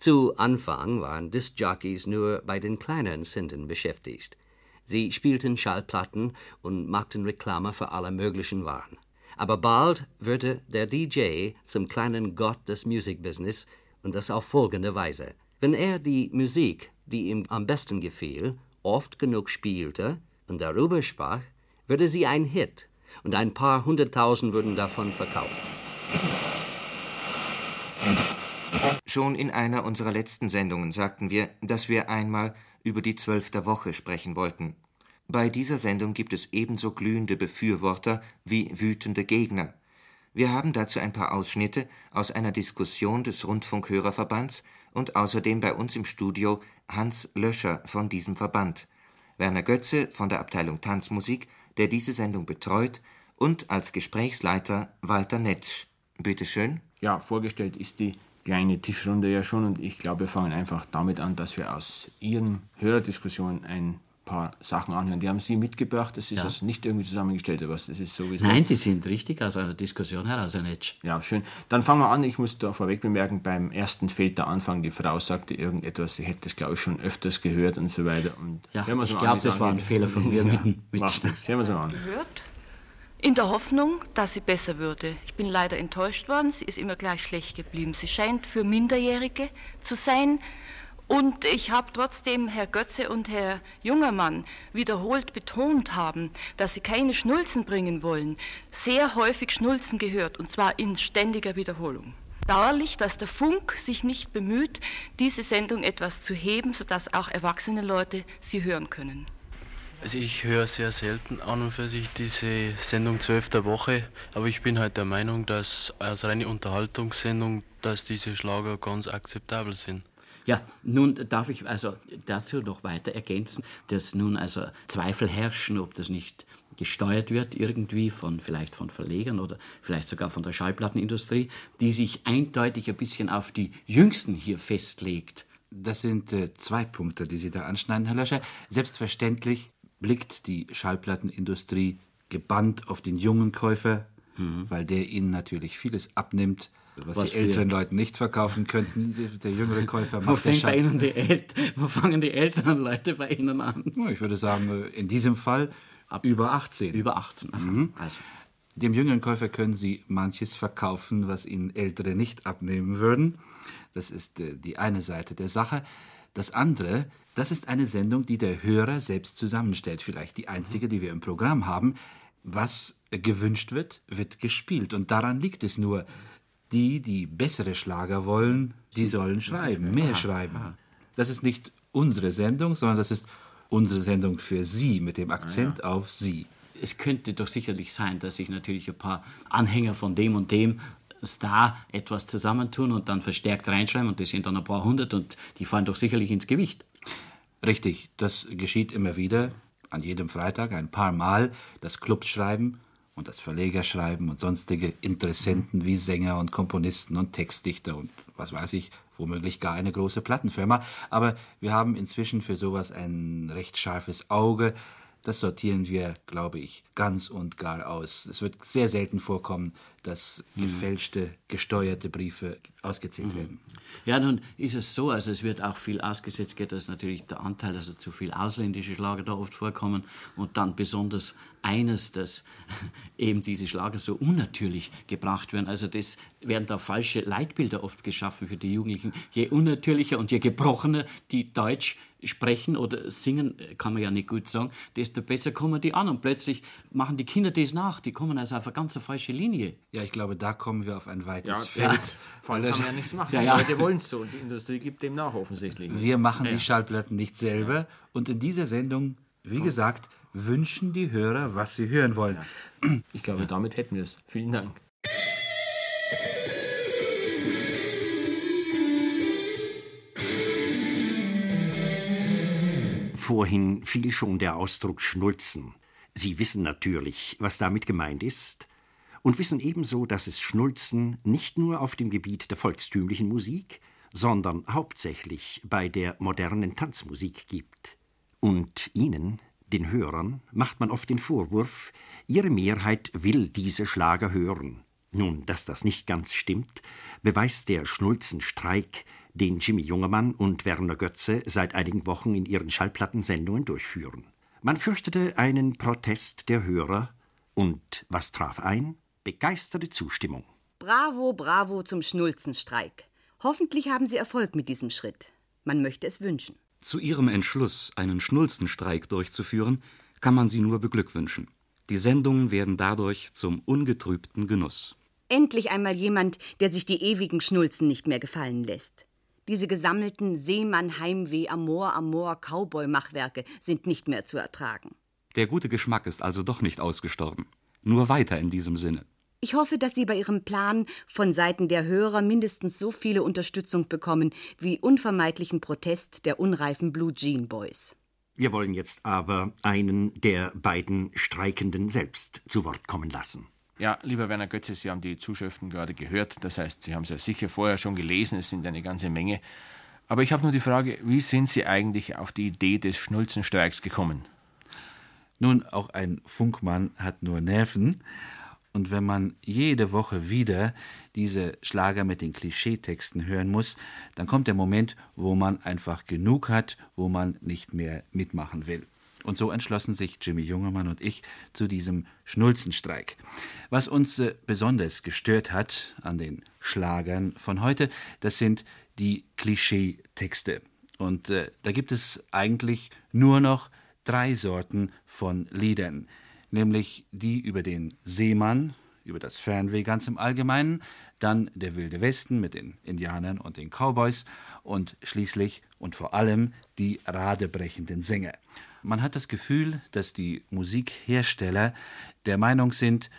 Zu Anfang waren Discjockeys nur bei den kleineren Sendern beschäftigt. Sie spielten Schallplatten und machten Reklame für alle möglichen Waren. Aber bald wurde der DJ zum kleinen Gott des Musikbusiness und das auf folgende Weise. Wenn er die Musik, die ihm am besten gefiel, oft genug spielte und darüber sprach, würde sie ein Hit und ein paar hunderttausend würden davon verkauft. Schon in einer unserer letzten Sendungen sagten wir, dass wir einmal über die zwölfte Woche sprechen wollten. Bei dieser Sendung gibt es ebenso glühende Befürworter wie wütende Gegner. Wir haben dazu ein paar Ausschnitte aus einer Diskussion des Rundfunkhörerverbands und außerdem bei uns im Studio Hans Löscher von diesem Verband, Werner Götze von der Abteilung Tanzmusik, der diese Sendung betreut, und als Gesprächsleiter Walter Netsch. Bitte schön. Ja, vorgestellt ist die kleine Tischrunde ja schon und ich glaube, wir fangen einfach damit an, dass wir aus Ihren Hörerdiskussionen ein paar Sachen anhören. Die haben Sie mitgebracht, das ist Ja. also nicht irgendwie zusammengestellt, aber das ist so wie es Nein, die sind richtig aus einer Diskussion heraus, Herr Netsch. Ja, schön. Dann fangen wir an. Ich muss da vorweg bemerken, beim ersten fehlt der Anfang. Die Frau sagte irgendetwas, sie hätte das, glaube ich, schon öfters gehört und so weiter. Und Ja, hören wir's ich mal glaub, an, wie das war ein. Fehler von mir mit- mit- nichts. Hören wir es mal an. gehört, in der Hoffnung, dass sie besser würde. Ich bin leider enttäuscht worden, sie ist immer gleich schlecht geblieben. Sie scheint für Minderjährige zu sein. Und ich habe trotzdem Herr Götze und Herr Jungermann wiederholt betont haben, dass sie keine Schnulzen bringen wollen, sehr häufig Schnulzen gehört, und zwar in ständiger Wiederholung. Dauerlich, dass der Funk sich nicht bemüht, diese Sendung etwas zu heben, sodass auch erwachsene Leute sie hören können. Also ich höre sehr selten an und für sich diese Sendung 12 der Woche, aber ich bin halt der Meinung, dass als reine Unterhaltungssendung, dass diese Schlager ganz akzeptabel sind. Ja, nun darf ich also dazu noch weiter ergänzen, dass nun also Zweifel herrschen, ob das nicht gesteuert wird irgendwie von vielleicht von Verlegern oder vielleicht sogar von der Schallplattenindustrie, die sich eindeutig ein bisschen auf die Jüngsten hier festlegt. Das sind äh, zwei Punkte, die Sie da anschneiden, Herr Löscher. Selbstverständlich blickt die Schallplattenindustrie gebannt auf den jungen Käufer, weil der ihnen natürlich vieles abnimmt, was, Was die älteren wir- Leute nicht verkaufen könnten. Der jüngere Käufer Wo, macht fängt der bei Ihnen die El Wo fangen die älteren Leute bei Ihnen an? Ich würde sagen, äh, in diesem Fall über 18. Über 18. aha. Mhm. Also. Dem jüngeren Käufer können Sie manches verkaufen, was Ihnen Ältere nicht abnehmen würden. Das ist äh, die eine Seite der Sache. Das andere, das ist eine Sendung, die der Hörer selbst zusammenstellt. Vielleicht die einzige, die wir im Programm haben. Was gewünscht wird, wird gespielt. Und daran liegt es nur. Die, die bessere Schlager wollen, die sollen schreiben, mehr schreiben. Das ist nicht unsere Sendung, sondern das ist unsere Sendung für Sie mit dem Akzent auf Sie. Es könnte doch sicherlich sein, dass sich natürlich ein paar Anhänger von dem und dem Star etwas zusammentun und dann verstärkt reinschreiben und das sind dann ein paar hundert und die fallen doch sicherlich ins Gewicht. Richtig, das geschieht immer wieder, an jedem Freitag ein paar Mal, das Clubs schreiben und das Verleger schreiben und sonstige Interessenten wie Sänger und Komponisten und Textdichter und was weiß ich, womöglich gar eine große Plattenfirma. Aber wir haben inzwischen für sowas ein recht scharfes Auge. Das sortieren wir, glaube ich, ganz und gar aus. Es wird sehr selten vorkommen, dass gefälschte, gesteuerte Briefe ausgezählt werden. Ja, nun ist es so, also es wird auch viel ausgesetzt, geht das natürlich der Anteil, also zu viel ausländische Schlager da oft vorkommen und dann besonders eines, dass eben diese Schlager so unnatürlich gebracht werden. Also das werden da falsche Leitbilder oft geschaffen für die Jugendlichen. Je unnatürlicher und je gebrochener die Deutsch sprechen oder singen, kann man ja nicht gut sagen, desto besser kommen die an und plötzlich machen die Kinder das nach. Die kommen also auf eine ganz falsche Linie. Ja, ich glaube, da kommen wir auf ein weites Ja, Feld. Vor allem kann man ja nichts machen. Ja, Die ja. Leute wollen es so und die Industrie gibt dem nach offensichtlich. Wir machen Ja. die Schallplatten nicht selber. Und in dieser Sendung, wie gesagt, wünschen die Hörer, was sie hören wollen. Ich glaube, damit hätten wir es. Vielen Dank. Vorhin fiel schon der Ausdruck Schnulzen. Sie wissen natürlich, was damit gemeint ist, und wissen ebenso, dass es Schnulzen nicht nur auf dem Gebiet der volkstümlichen Musik, sondern hauptsächlich bei der modernen Tanzmusik gibt. Und Ihnen, den Hörern, macht man oft den Vorwurf, Ihre Mehrheit will diese Schlager hören. Nun, dass das nicht ganz stimmt, beweist der Schnulzenstreik, den Jimmy Jungemann und Werner Götze seit einigen Wochen in ihren Schallplattensendungen durchführen. Man fürchtete einen Protest der Hörer und was traf ein? Begeisterte Zustimmung. Bravo, bravo zum Schnulzenstreik. Hoffentlich haben Sie Erfolg mit diesem Schritt. Man möchte es wünschen. Zu ihrem Entschluss, einen Schnulzenstreik durchzuführen, kann man sie nur beglückwünschen. Die Sendungen werden dadurch zum ungetrübten Genuss. Endlich einmal jemand, der sich die ewigen Schnulzen nicht mehr gefallen lässt. Diese gesammelten Seemann, Heimweh, Amor, Amor, Cowboy-Machwerke sind nicht mehr zu ertragen. Der gute Geschmack ist also doch nicht ausgestorben. Nur weiter in diesem Sinne. Ich hoffe, dass Sie bei Ihrem Plan von Seiten der Hörer mindestens so viele Unterstützung bekommen wie unvermeidlichen Protest der unreifen Blue Jean Boys. Wir wollen jetzt aber einen der beiden Streikenden selbst zu Wort kommen lassen. Ja, lieber Werner Götze, Sie haben die Zuschriften gerade gehört. Das heißt, Sie haben es ja sicher vorher schon gelesen. Es sind eine ganze Menge. Aber ich habe nur die Frage, wie sind Sie eigentlich auf die Idee des Schnulzenstreiks gekommen? Nun, auch ein Funkmann hat nur Nerven. Und wenn man jede Woche wieder diese Schlager mit den Klischeetexten hören muss, dann kommt der Moment, wo man einfach genug hat, wo man nicht mehr mitmachen will. Und so entschlossen sich Jimmy Jungermann und ich zu diesem Schnulzenstreik. Was uns äh, besonders gestört hat an den Schlagern von heute, das sind die Klischeetexte. Und äh, da gibt es eigentlich nur noch drei Sorten von Liedern, nämlich die über den Seemann, über das Fernweh ganz im Allgemeinen, dann der wilde Westen mit den Indianern und den Cowboys und schließlich und vor allem die radebrechenden Sänger. Man hat das Gefühl, dass die Musikhersteller der Meinung sind,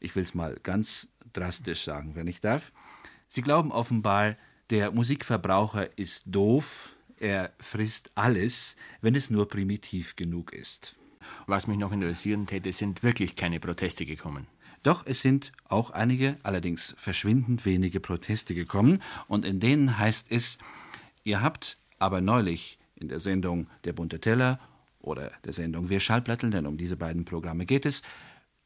ich will es mal ganz drastisch sagen, wenn ich darf, sie glauben offenbar, der Musikverbraucher ist doof, er frisst alles, wenn es nur primitiv genug ist. Was mich noch interessieren täte, sind wirklich keine Proteste gekommen. Doch es sind auch einige, allerdings verschwindend wenige Proteste gekommen, und in denen heißt es, ihr habt aber neulich in der Sendung Der bunte Teller oder der Sendung Wir Schallplatteln, denn um diese beiden Programme geht es,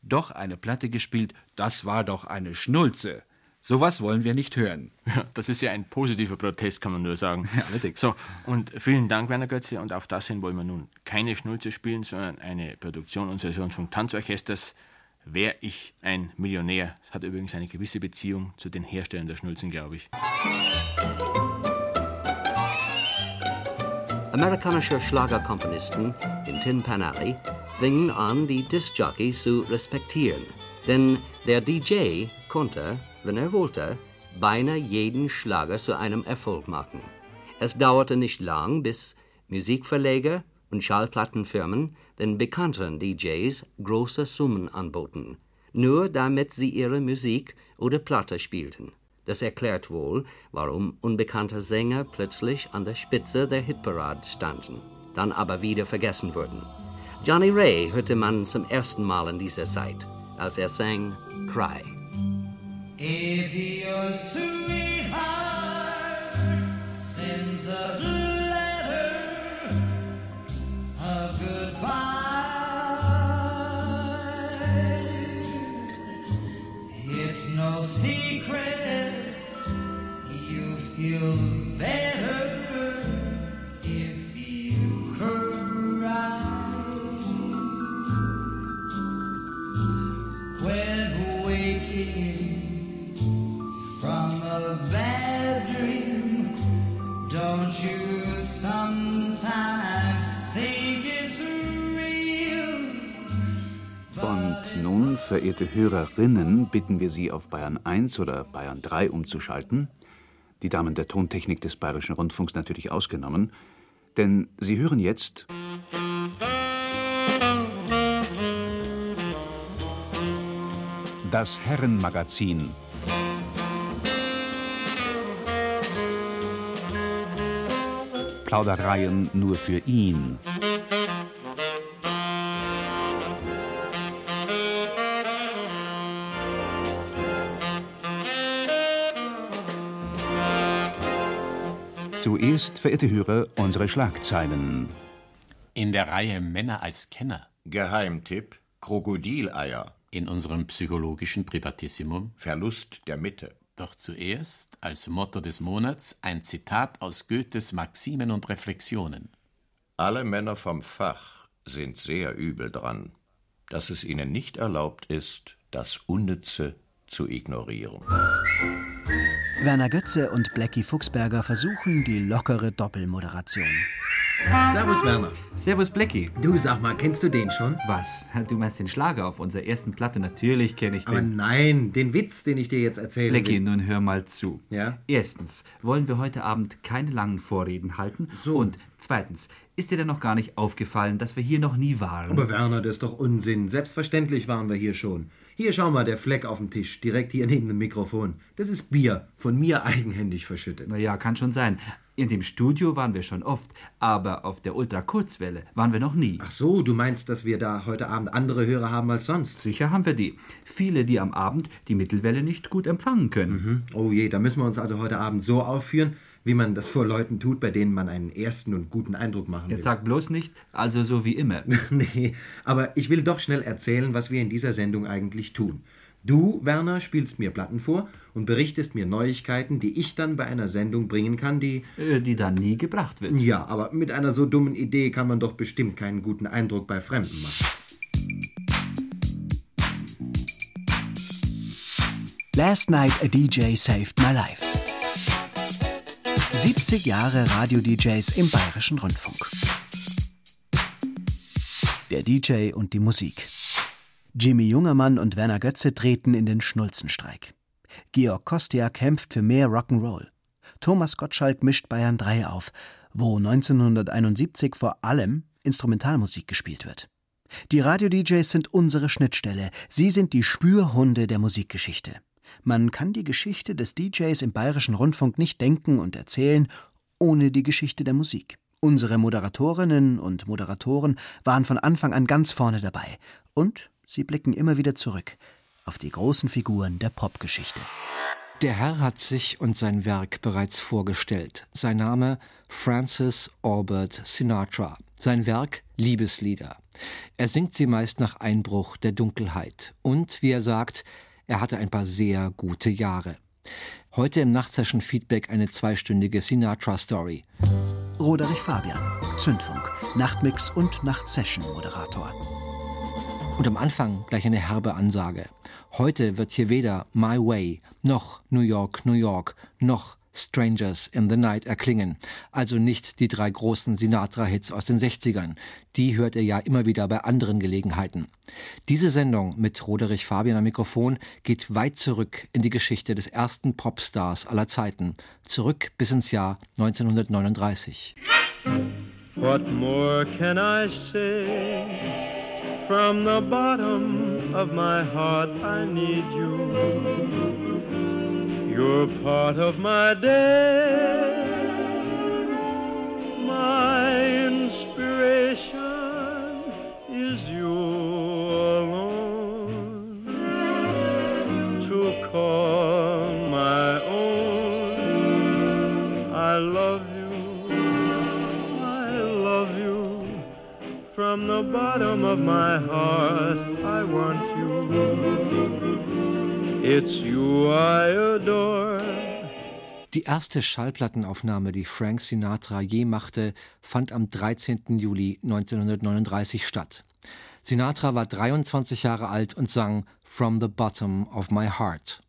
doch eine Platte gespielt, das war doch eine Schnulze. Sowas wollen wir nicht hören. Ja, das ist ja ein positiver Protest, kann man nur sagen. Ja, allerdings. So, und vielen Dank, Werner Götze. Und auf das hin wollen wir nun keine Schnulze spielen, sondern eine Produktion unseres Rundfunk-Tanzorchesters. Wär ich ein Millionär? Das hat übrigens eine gewisse Beziehung zu den Herstellern der Schnulzen, glaube ich. Amerikanische Schlagerkomponisten in Tin Pan Alley fingen an, die Discjockeys zu respektieren. Denn der DJ konnte, wenn er wollte, beinahe jeden Schlager zu einem Erfolg machen. Es dauerte nicht lang, bis Musikverleger und Schallplattenfirmen den bekannten DJs große Summen anboten, nur damit sie ihre Musik oder Platte spielten. Das erklärt wohl, warum unbekannte Sänger plötzlich an der Spitze der Hitparade standen, dann aber wieder vergessen wurden. Johnny Ray hörte man zum ersten Mal in dieser Zeit, als er sang Cry. If your sweetheart sends a letter of goodbye, it's no secret you feel better verehrte Hörerinnen, bitten wir Sie auf Bayern 1 oder Bayern 3 umzuschalten. Die Damen der Tontechnik des Bayerischen Rundfunks natürlich ausgenommen. Denn Sie hören jetzt das Herrenmagazin. Plaudereien nur für ihn. Zuerst, verehrte Hörer, unsere Schlagzeilen. In der Reihe Männer als Kenner. Geheimtipp: Krokodileier. In unserem psychologischen Privatissimum. Verlust der Mitte. Doch zuerst, als Motto des Monats, ein Zitat aus Goethes Maximen und Reflexionen. Alle Männer vom Fach sind sehr übel dran, dass es ihnen nicht erlaubt ist, das Unnütze zu ignorieren. Werner Götze und Blackie Fuchsberger versuchen die lockere Doppelmoderation. Servus, Werner. Servus, Blackie. Du, sag mal, kennst du den schon? Was? Du meinst den Schlager auf unserer ersten Platte? Natürlich kenne ich den. Aber nein, den Witz, den ich dir jetzt erzähle. Blackie, nun hör mal zu. Ja? Erstens, wollen wir heute Abend keine langen Vorreden halten? So. Und zweitens, ist dir denn noch gar nicht aufgefallen, dass wir hier noch nie waren? Aber Werner, das ist doch Unsinn. Selbstverständlich waren wir hier schon. Hier, schau mal, der Fleck auf dem Tisch, direkt hier neben dem Mikrofon. Das ist Bier, von mir eigenhändig verschüttet. Na ja, kann schon sein. In dem Studio waren wir schon oft, aber auf der Ultrakurzwelle waren wir noch nie. Ach so, du meinst, dass wir da heute Abend andere Hörer haben als sonst? Sicher haben wir die. Viele, die am Abend die Mittelwelle nicht gut empfangen können. Mhm. Oh je, da müssen wir uns also heute Abend so aufführen, wie man das vor Leuten tut, bei denen man einen ersten und guten Eindruck machen will. Jetzt sag bloß nicht, also so wie immer. nee, aber ich will doch schnell erzählen, was wir in dieser Sendung eigentlich tun. Du, Werner, spielst mir Platten vor und berichtest mir Neuigkeiten, die ich dann bei einer Sendung bringen kann, die. Äh, die dann nie gebracht wird. Ja, aber mit einer so dummen Idee kann man doch bestimmt keinen guten Eindruck bei Fremden machen. Last Night a DJ Saved My Life. 70 Jahre Radio-DJs im Bayerischen Rundfunk. Der DJ und die Musik. Jimmy Jungermann und Werner Götze treten in den Schnulzenstreik. Georg Kostia kämpft für mehr Rock'n'Roll. Thomas Gottschalk mischt Bayern 3 auf, wo 1971 vor allem Instrumentalmusik gespielt wird. Die Radio-DJs sind unsere Schnittstelle. Sie sind die Spürhunde der Musikgeschichte. Man kann die Geschichte des DJs im Bayerischen Rundfunk nicht denken und erzählen, ohne die Geschichte der Musik. Unsere Moderatorinnen und Moderatoren waren von Anfang an ganz vorne dabei. Und sie blicken immer wieder zurück auf die großen Figuren der Popgeschichte. Der Herr hat sich und sein Werk bereits vorgestellt. Sein Name Francis Albert Sinatra. Sein Werk Liebeslieder. Er singt sie meist nach Einbruch der Dunkelheit. Und, wie er sagt, er hatte ein paar sehr gute Jahre. Heute im Nachtsession Feedback eine zweistündige Sinatra-Story. Roderich Fabian, Zündfunk, Nachtmix und Nachtsession-Moderator. Und am Anfang gleich eine herbe Ansage. Heute wird hier weder My Way noch New York, New York noch Strangers in the Night erklingen. Also nicht die drei großen Sinatra-Hits aus den 60ern. Die hört ihr ja immer wieder bei anderen Gelegenheiten. Diese Sendung mit Roderich Fabian am Mikrofon geht weit zurück in die Geschichte des ersten Popstars aller Zeiten. Zurück bis ins Jahr 1939. What more can I say? From the bottom of my heart, I need you. You're part of my day, my inspiration is you alone to call my own. I love you, I love you. From the bottom of my heart, I want you. It's you I adore. Die erste Schallplattenaufnahme, die Frank Sinatra je machte, fand am 13. Juli 1939 statt. Sinatra war 23 Jahre alt und sang From the Bottom of My Heart.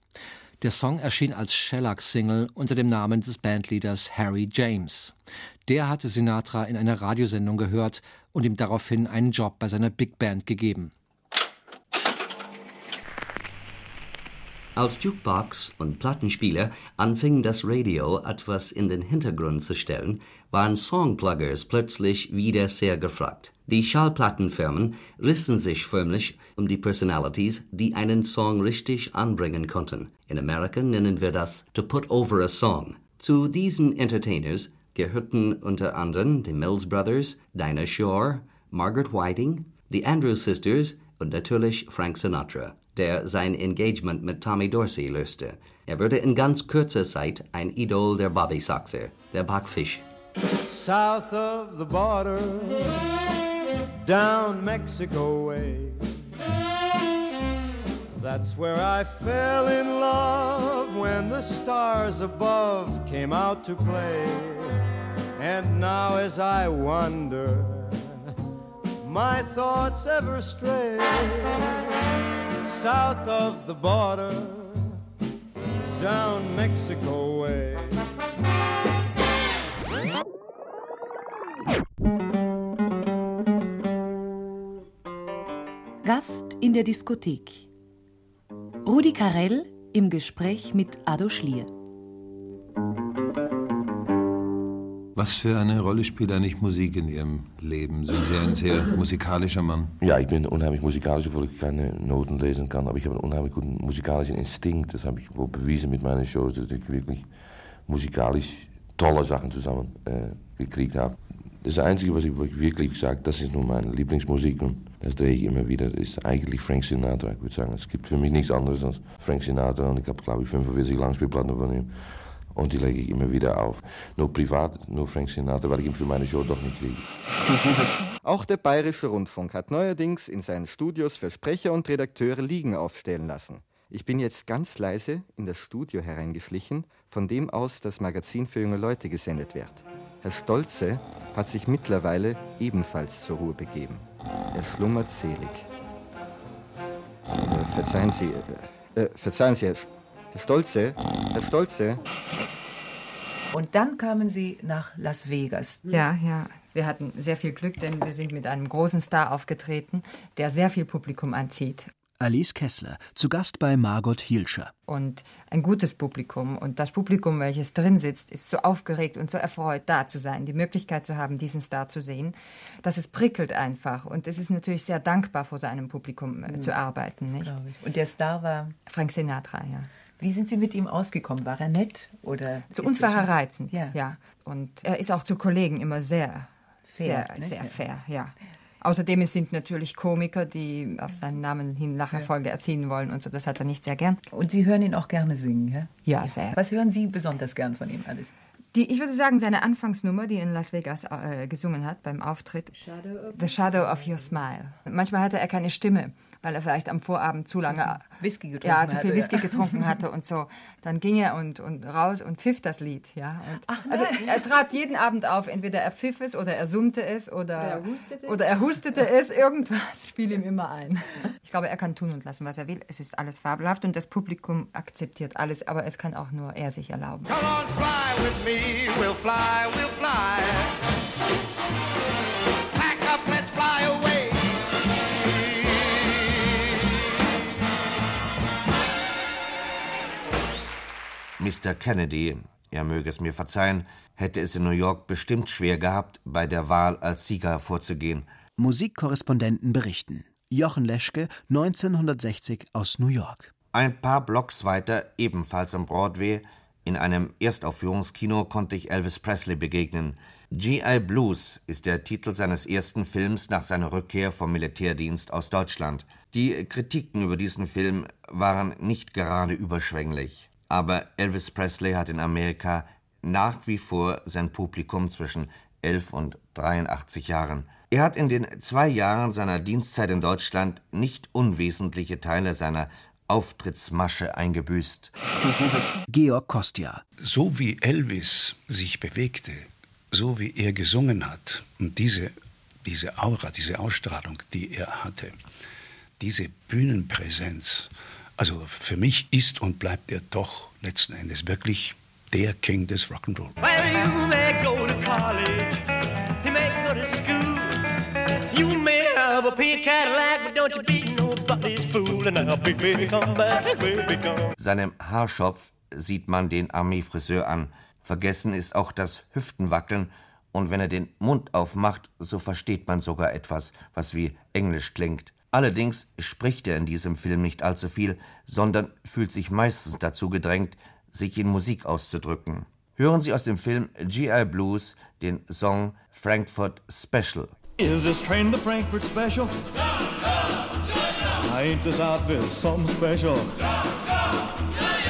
Der Song erschien als Shellac-Single unter dem Namen des Bandleaders Harry James. Der hatte Sinatra in einer Radiosendung gehört und ihm daraufhin einen Job bei seiner Big Band gegeben. Als Jukebox und Plattenspieler anfing das Radio etwas in den Hintergrund zu stellen, waren Songpluggers plötzlich wieder sehr gefragt. Die Schallplattenfirmen rissen sich förmlich um die Personalities, die einen Song richtig anbringen konnten. In Amerika nennen wir das to put over a song. Zu diesen Entertainers gehörten unter anderem die Mills Brothers, Dinah Shore, Margaret Whiting, die Andrews Sisters und natürlich Frank Sinatra, der sein Engagement mit Tommy Dorsey löste. Er wurde in ganz kurzer Zeit ein Idol der Bobby Soxer, der Backfisch. South of the border, down Mexico way. That's where I fell in love when the stars above came out to play. And now, as I wonder, my thoughts ever stray south of the border, down Mexico way. Gast in der Diskothek. Rudi Carell im Gespräch mit Ado Schlier. Was für eine Rolle spielt eigentlich Musik in Ihrem Leben? Sind Sie ein sehr musikalischer Mann? Ja, ich bin unheimlich musikalisch, obwohl ich keine Noten lesen kann. Aber ich habe einen unheimlich guten musikalischen Instinkt. Das habe ich wohl bewiesen mit meinen Shows, dass ich wirklich musikalisch tolle Sachen zusammen äh, gekriegt habe. Das Einzige, was ich wirklich sage, das ist nun meine Lieblingsmusik und das drehe ich immer wieder, ist eigentlich Frank Sinatra. Ich würde sagen, es gibt für mich nichts anderes als Frank Sinatra und ich habe, glaube ich, 45 Langspielplatten von ihm und die lege ich immer wieder auf. Nur privat, nur Frank Sinatra, weil ich ihn für meine Show doch nicht kriege. Auch der Bayerische Rundfunk hat neuerdings in seinen Studios für Sprecher und Redakteure Liegen aufstellen lassen. Ich bin jetzt ganz leise in das Studio hereingeschlichen, von dem aus das Magazin für junge Leute gesendet wird. Herr Stolze hat sich mittlerweile ebenfalls zur Ruhe begeben. Er schlummert selig. Äh, verzeihen Sie, äh, äh, verzeihen Sie, Herr, Herr Stolze, Herr Stolze. Und dann kamen Sie nach Las Vegas. Ja, ja. Wir hatten sehr viel Glück, denn wir sind mit einem großen Star aufgetreten, der sehr viel Publikum anzieht. Alice Kessler, zu Gast bei Margot Hielscher. Und ein gutes Publikum. Und das Publikum, welches drin sitzt, ist so aufgeregt und so erfreut, da zu sein, die Möglichkeit zu haben, diesen Star zu sehen, dass es prickelt einfach. Und es ist natürlich sehr dankbar, vor seinem Publikum äh, Mhm. zu arbeiten. Das Nicht? Und der Star war? Frank Sinatra, ja. Wie sind Sie mit ihm ausgekommen? War er nett? Oder Zu uns war er- reizend, Ja. ja. Und er ist auch zu Kollegen immer sehr, Fair, sehr, ne? sehr Ja. fair, ja. Außerdem es sind natürlich Komiker, die auf seinen Namen hin Lacherfolge erzielen wollen und so. Das hat er nicht sehr gern. Und Sie hören ihn auch gerne singen, ja? Ja, sehr. Was hören Sie besonders gern von ihm alles? Die, ich würde sagen, seine Anfangsnummer, die er in Las Vegas äh, gesungen hat beim Auftritt, The Shadow of Your Smile. Manchmal hatte er keine Stimme, weil er vielleicht am Vorabend zu lange Whisky getrunken ja, zu viel hatte, Whisky ja. getrunken hatte und so. Dann ging er und, und raus und pfiff das Lied. Ja. Und Ach, also er trat jeden Abend auf, entweder er pfiff es oder er summte es oder, Oder er hustete es. oder er hustete es. Irgendwas fiel ihm immer ein. Ich glaube, er kann tun und lassen, was er will. Es ist alles fabelhaft und das Publikum akzeptiert alles, aber es kann auch nur er sich erlauben. Come on, fly with me. We'll fly, we'll fly. Mr. Kennedy, er möge es mir verzeihen, hätte es in New York bestimmt schwer gehabt, bei der Wahl als Sieger hervorzugehen. Musikkorrespondenten berichten. Jochen Leschke, 1960 aus New York. Ein paar Blocks weiter, ebenfalls am Broadway, in einem Erstaufführungskino konnte ich Elvis Presley begegnen. G.I. Blues ist der Titel seines ersten Films nach seiner Rückkehr vom Militärdienst aus Deutschland. Die Kritiken über diesen Film waren nicht gerade überschwänglich. Aber Elvis Presley hat in Amerika nach wie vor sein Publikum zwischen 11 und 83 Jahren. Er hat in den zwei Jahren seiner Dienstzeit in Deutschland nicht unwesentliche Teile seiner Auftrittsmasche eingebüßt. Georg Kostja. So wie Elvis sich bewegte, so wie er gesungen hat und diese, diese Aura, diese Ausstrahlung, die er hatte, diese Bühnenpräsenz, also für mich ist und bleibt er doch letzten Endes wirklich der King des Rock'n'Roll. Well, you may go to college, you may go to school, you may have a pink Cadillac, but don't you be nobody's fool. And now, baby, come back, baby, come. Seinem Haarschopf sieht man den Armeefriseur an. Vergessen ist auch das Hüftenwackeln, und wenn er den Mund aufmacht, so versteht man sogar etwas, was wie Englisch klingt. Allerdings spricht er in diesem Film nicht allzu viel, sondern fühlt sich meistens dazu gedrängt, sich in Musik auszudrücken. Hören Sie aus dem Film G.I. Blues den Song Frankfurt Special. Is this train the Frankfurt special? Ain't this outfit something special?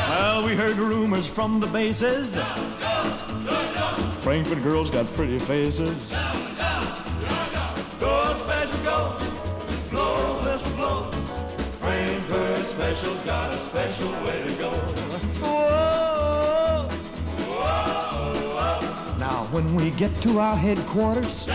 Well, we heard rumors from the bases. Frankfurt girls got pretty faces. Special way to go. Whoa, whoa, whoa. Now, when we get to our headquarters,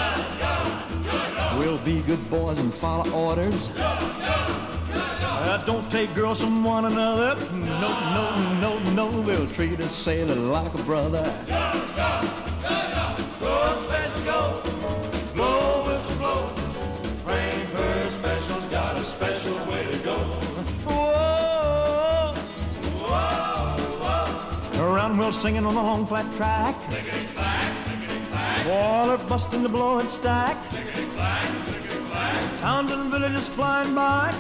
we'll be good boys and follow orders. Uh, don't take girls from one another. No, no, no, no. We'll treat a sailor like a brother. Singing on the long flat track. Water busting the blowing stack. Towns and villages flying by.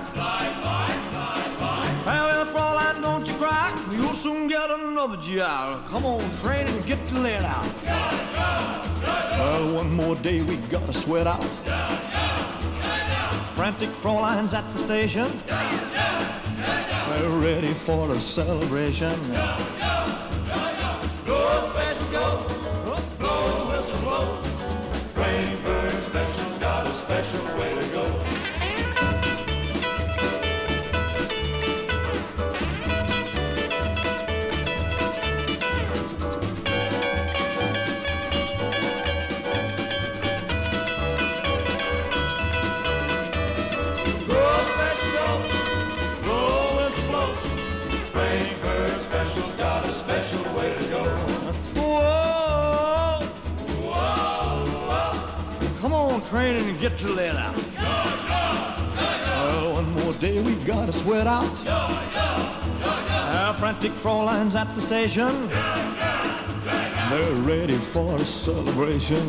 Farewell, Fräulein, don't you cry. You'll soon get another job. Come on, train and get to let out. Well, one more day we gotta sweat out. Frantic Fräulein's at the station. We're ready for a celebration. Train and get let out. Well, one more day we gotta sweat out. Our frantic Fräulein's at the station. They're ready for a celebration.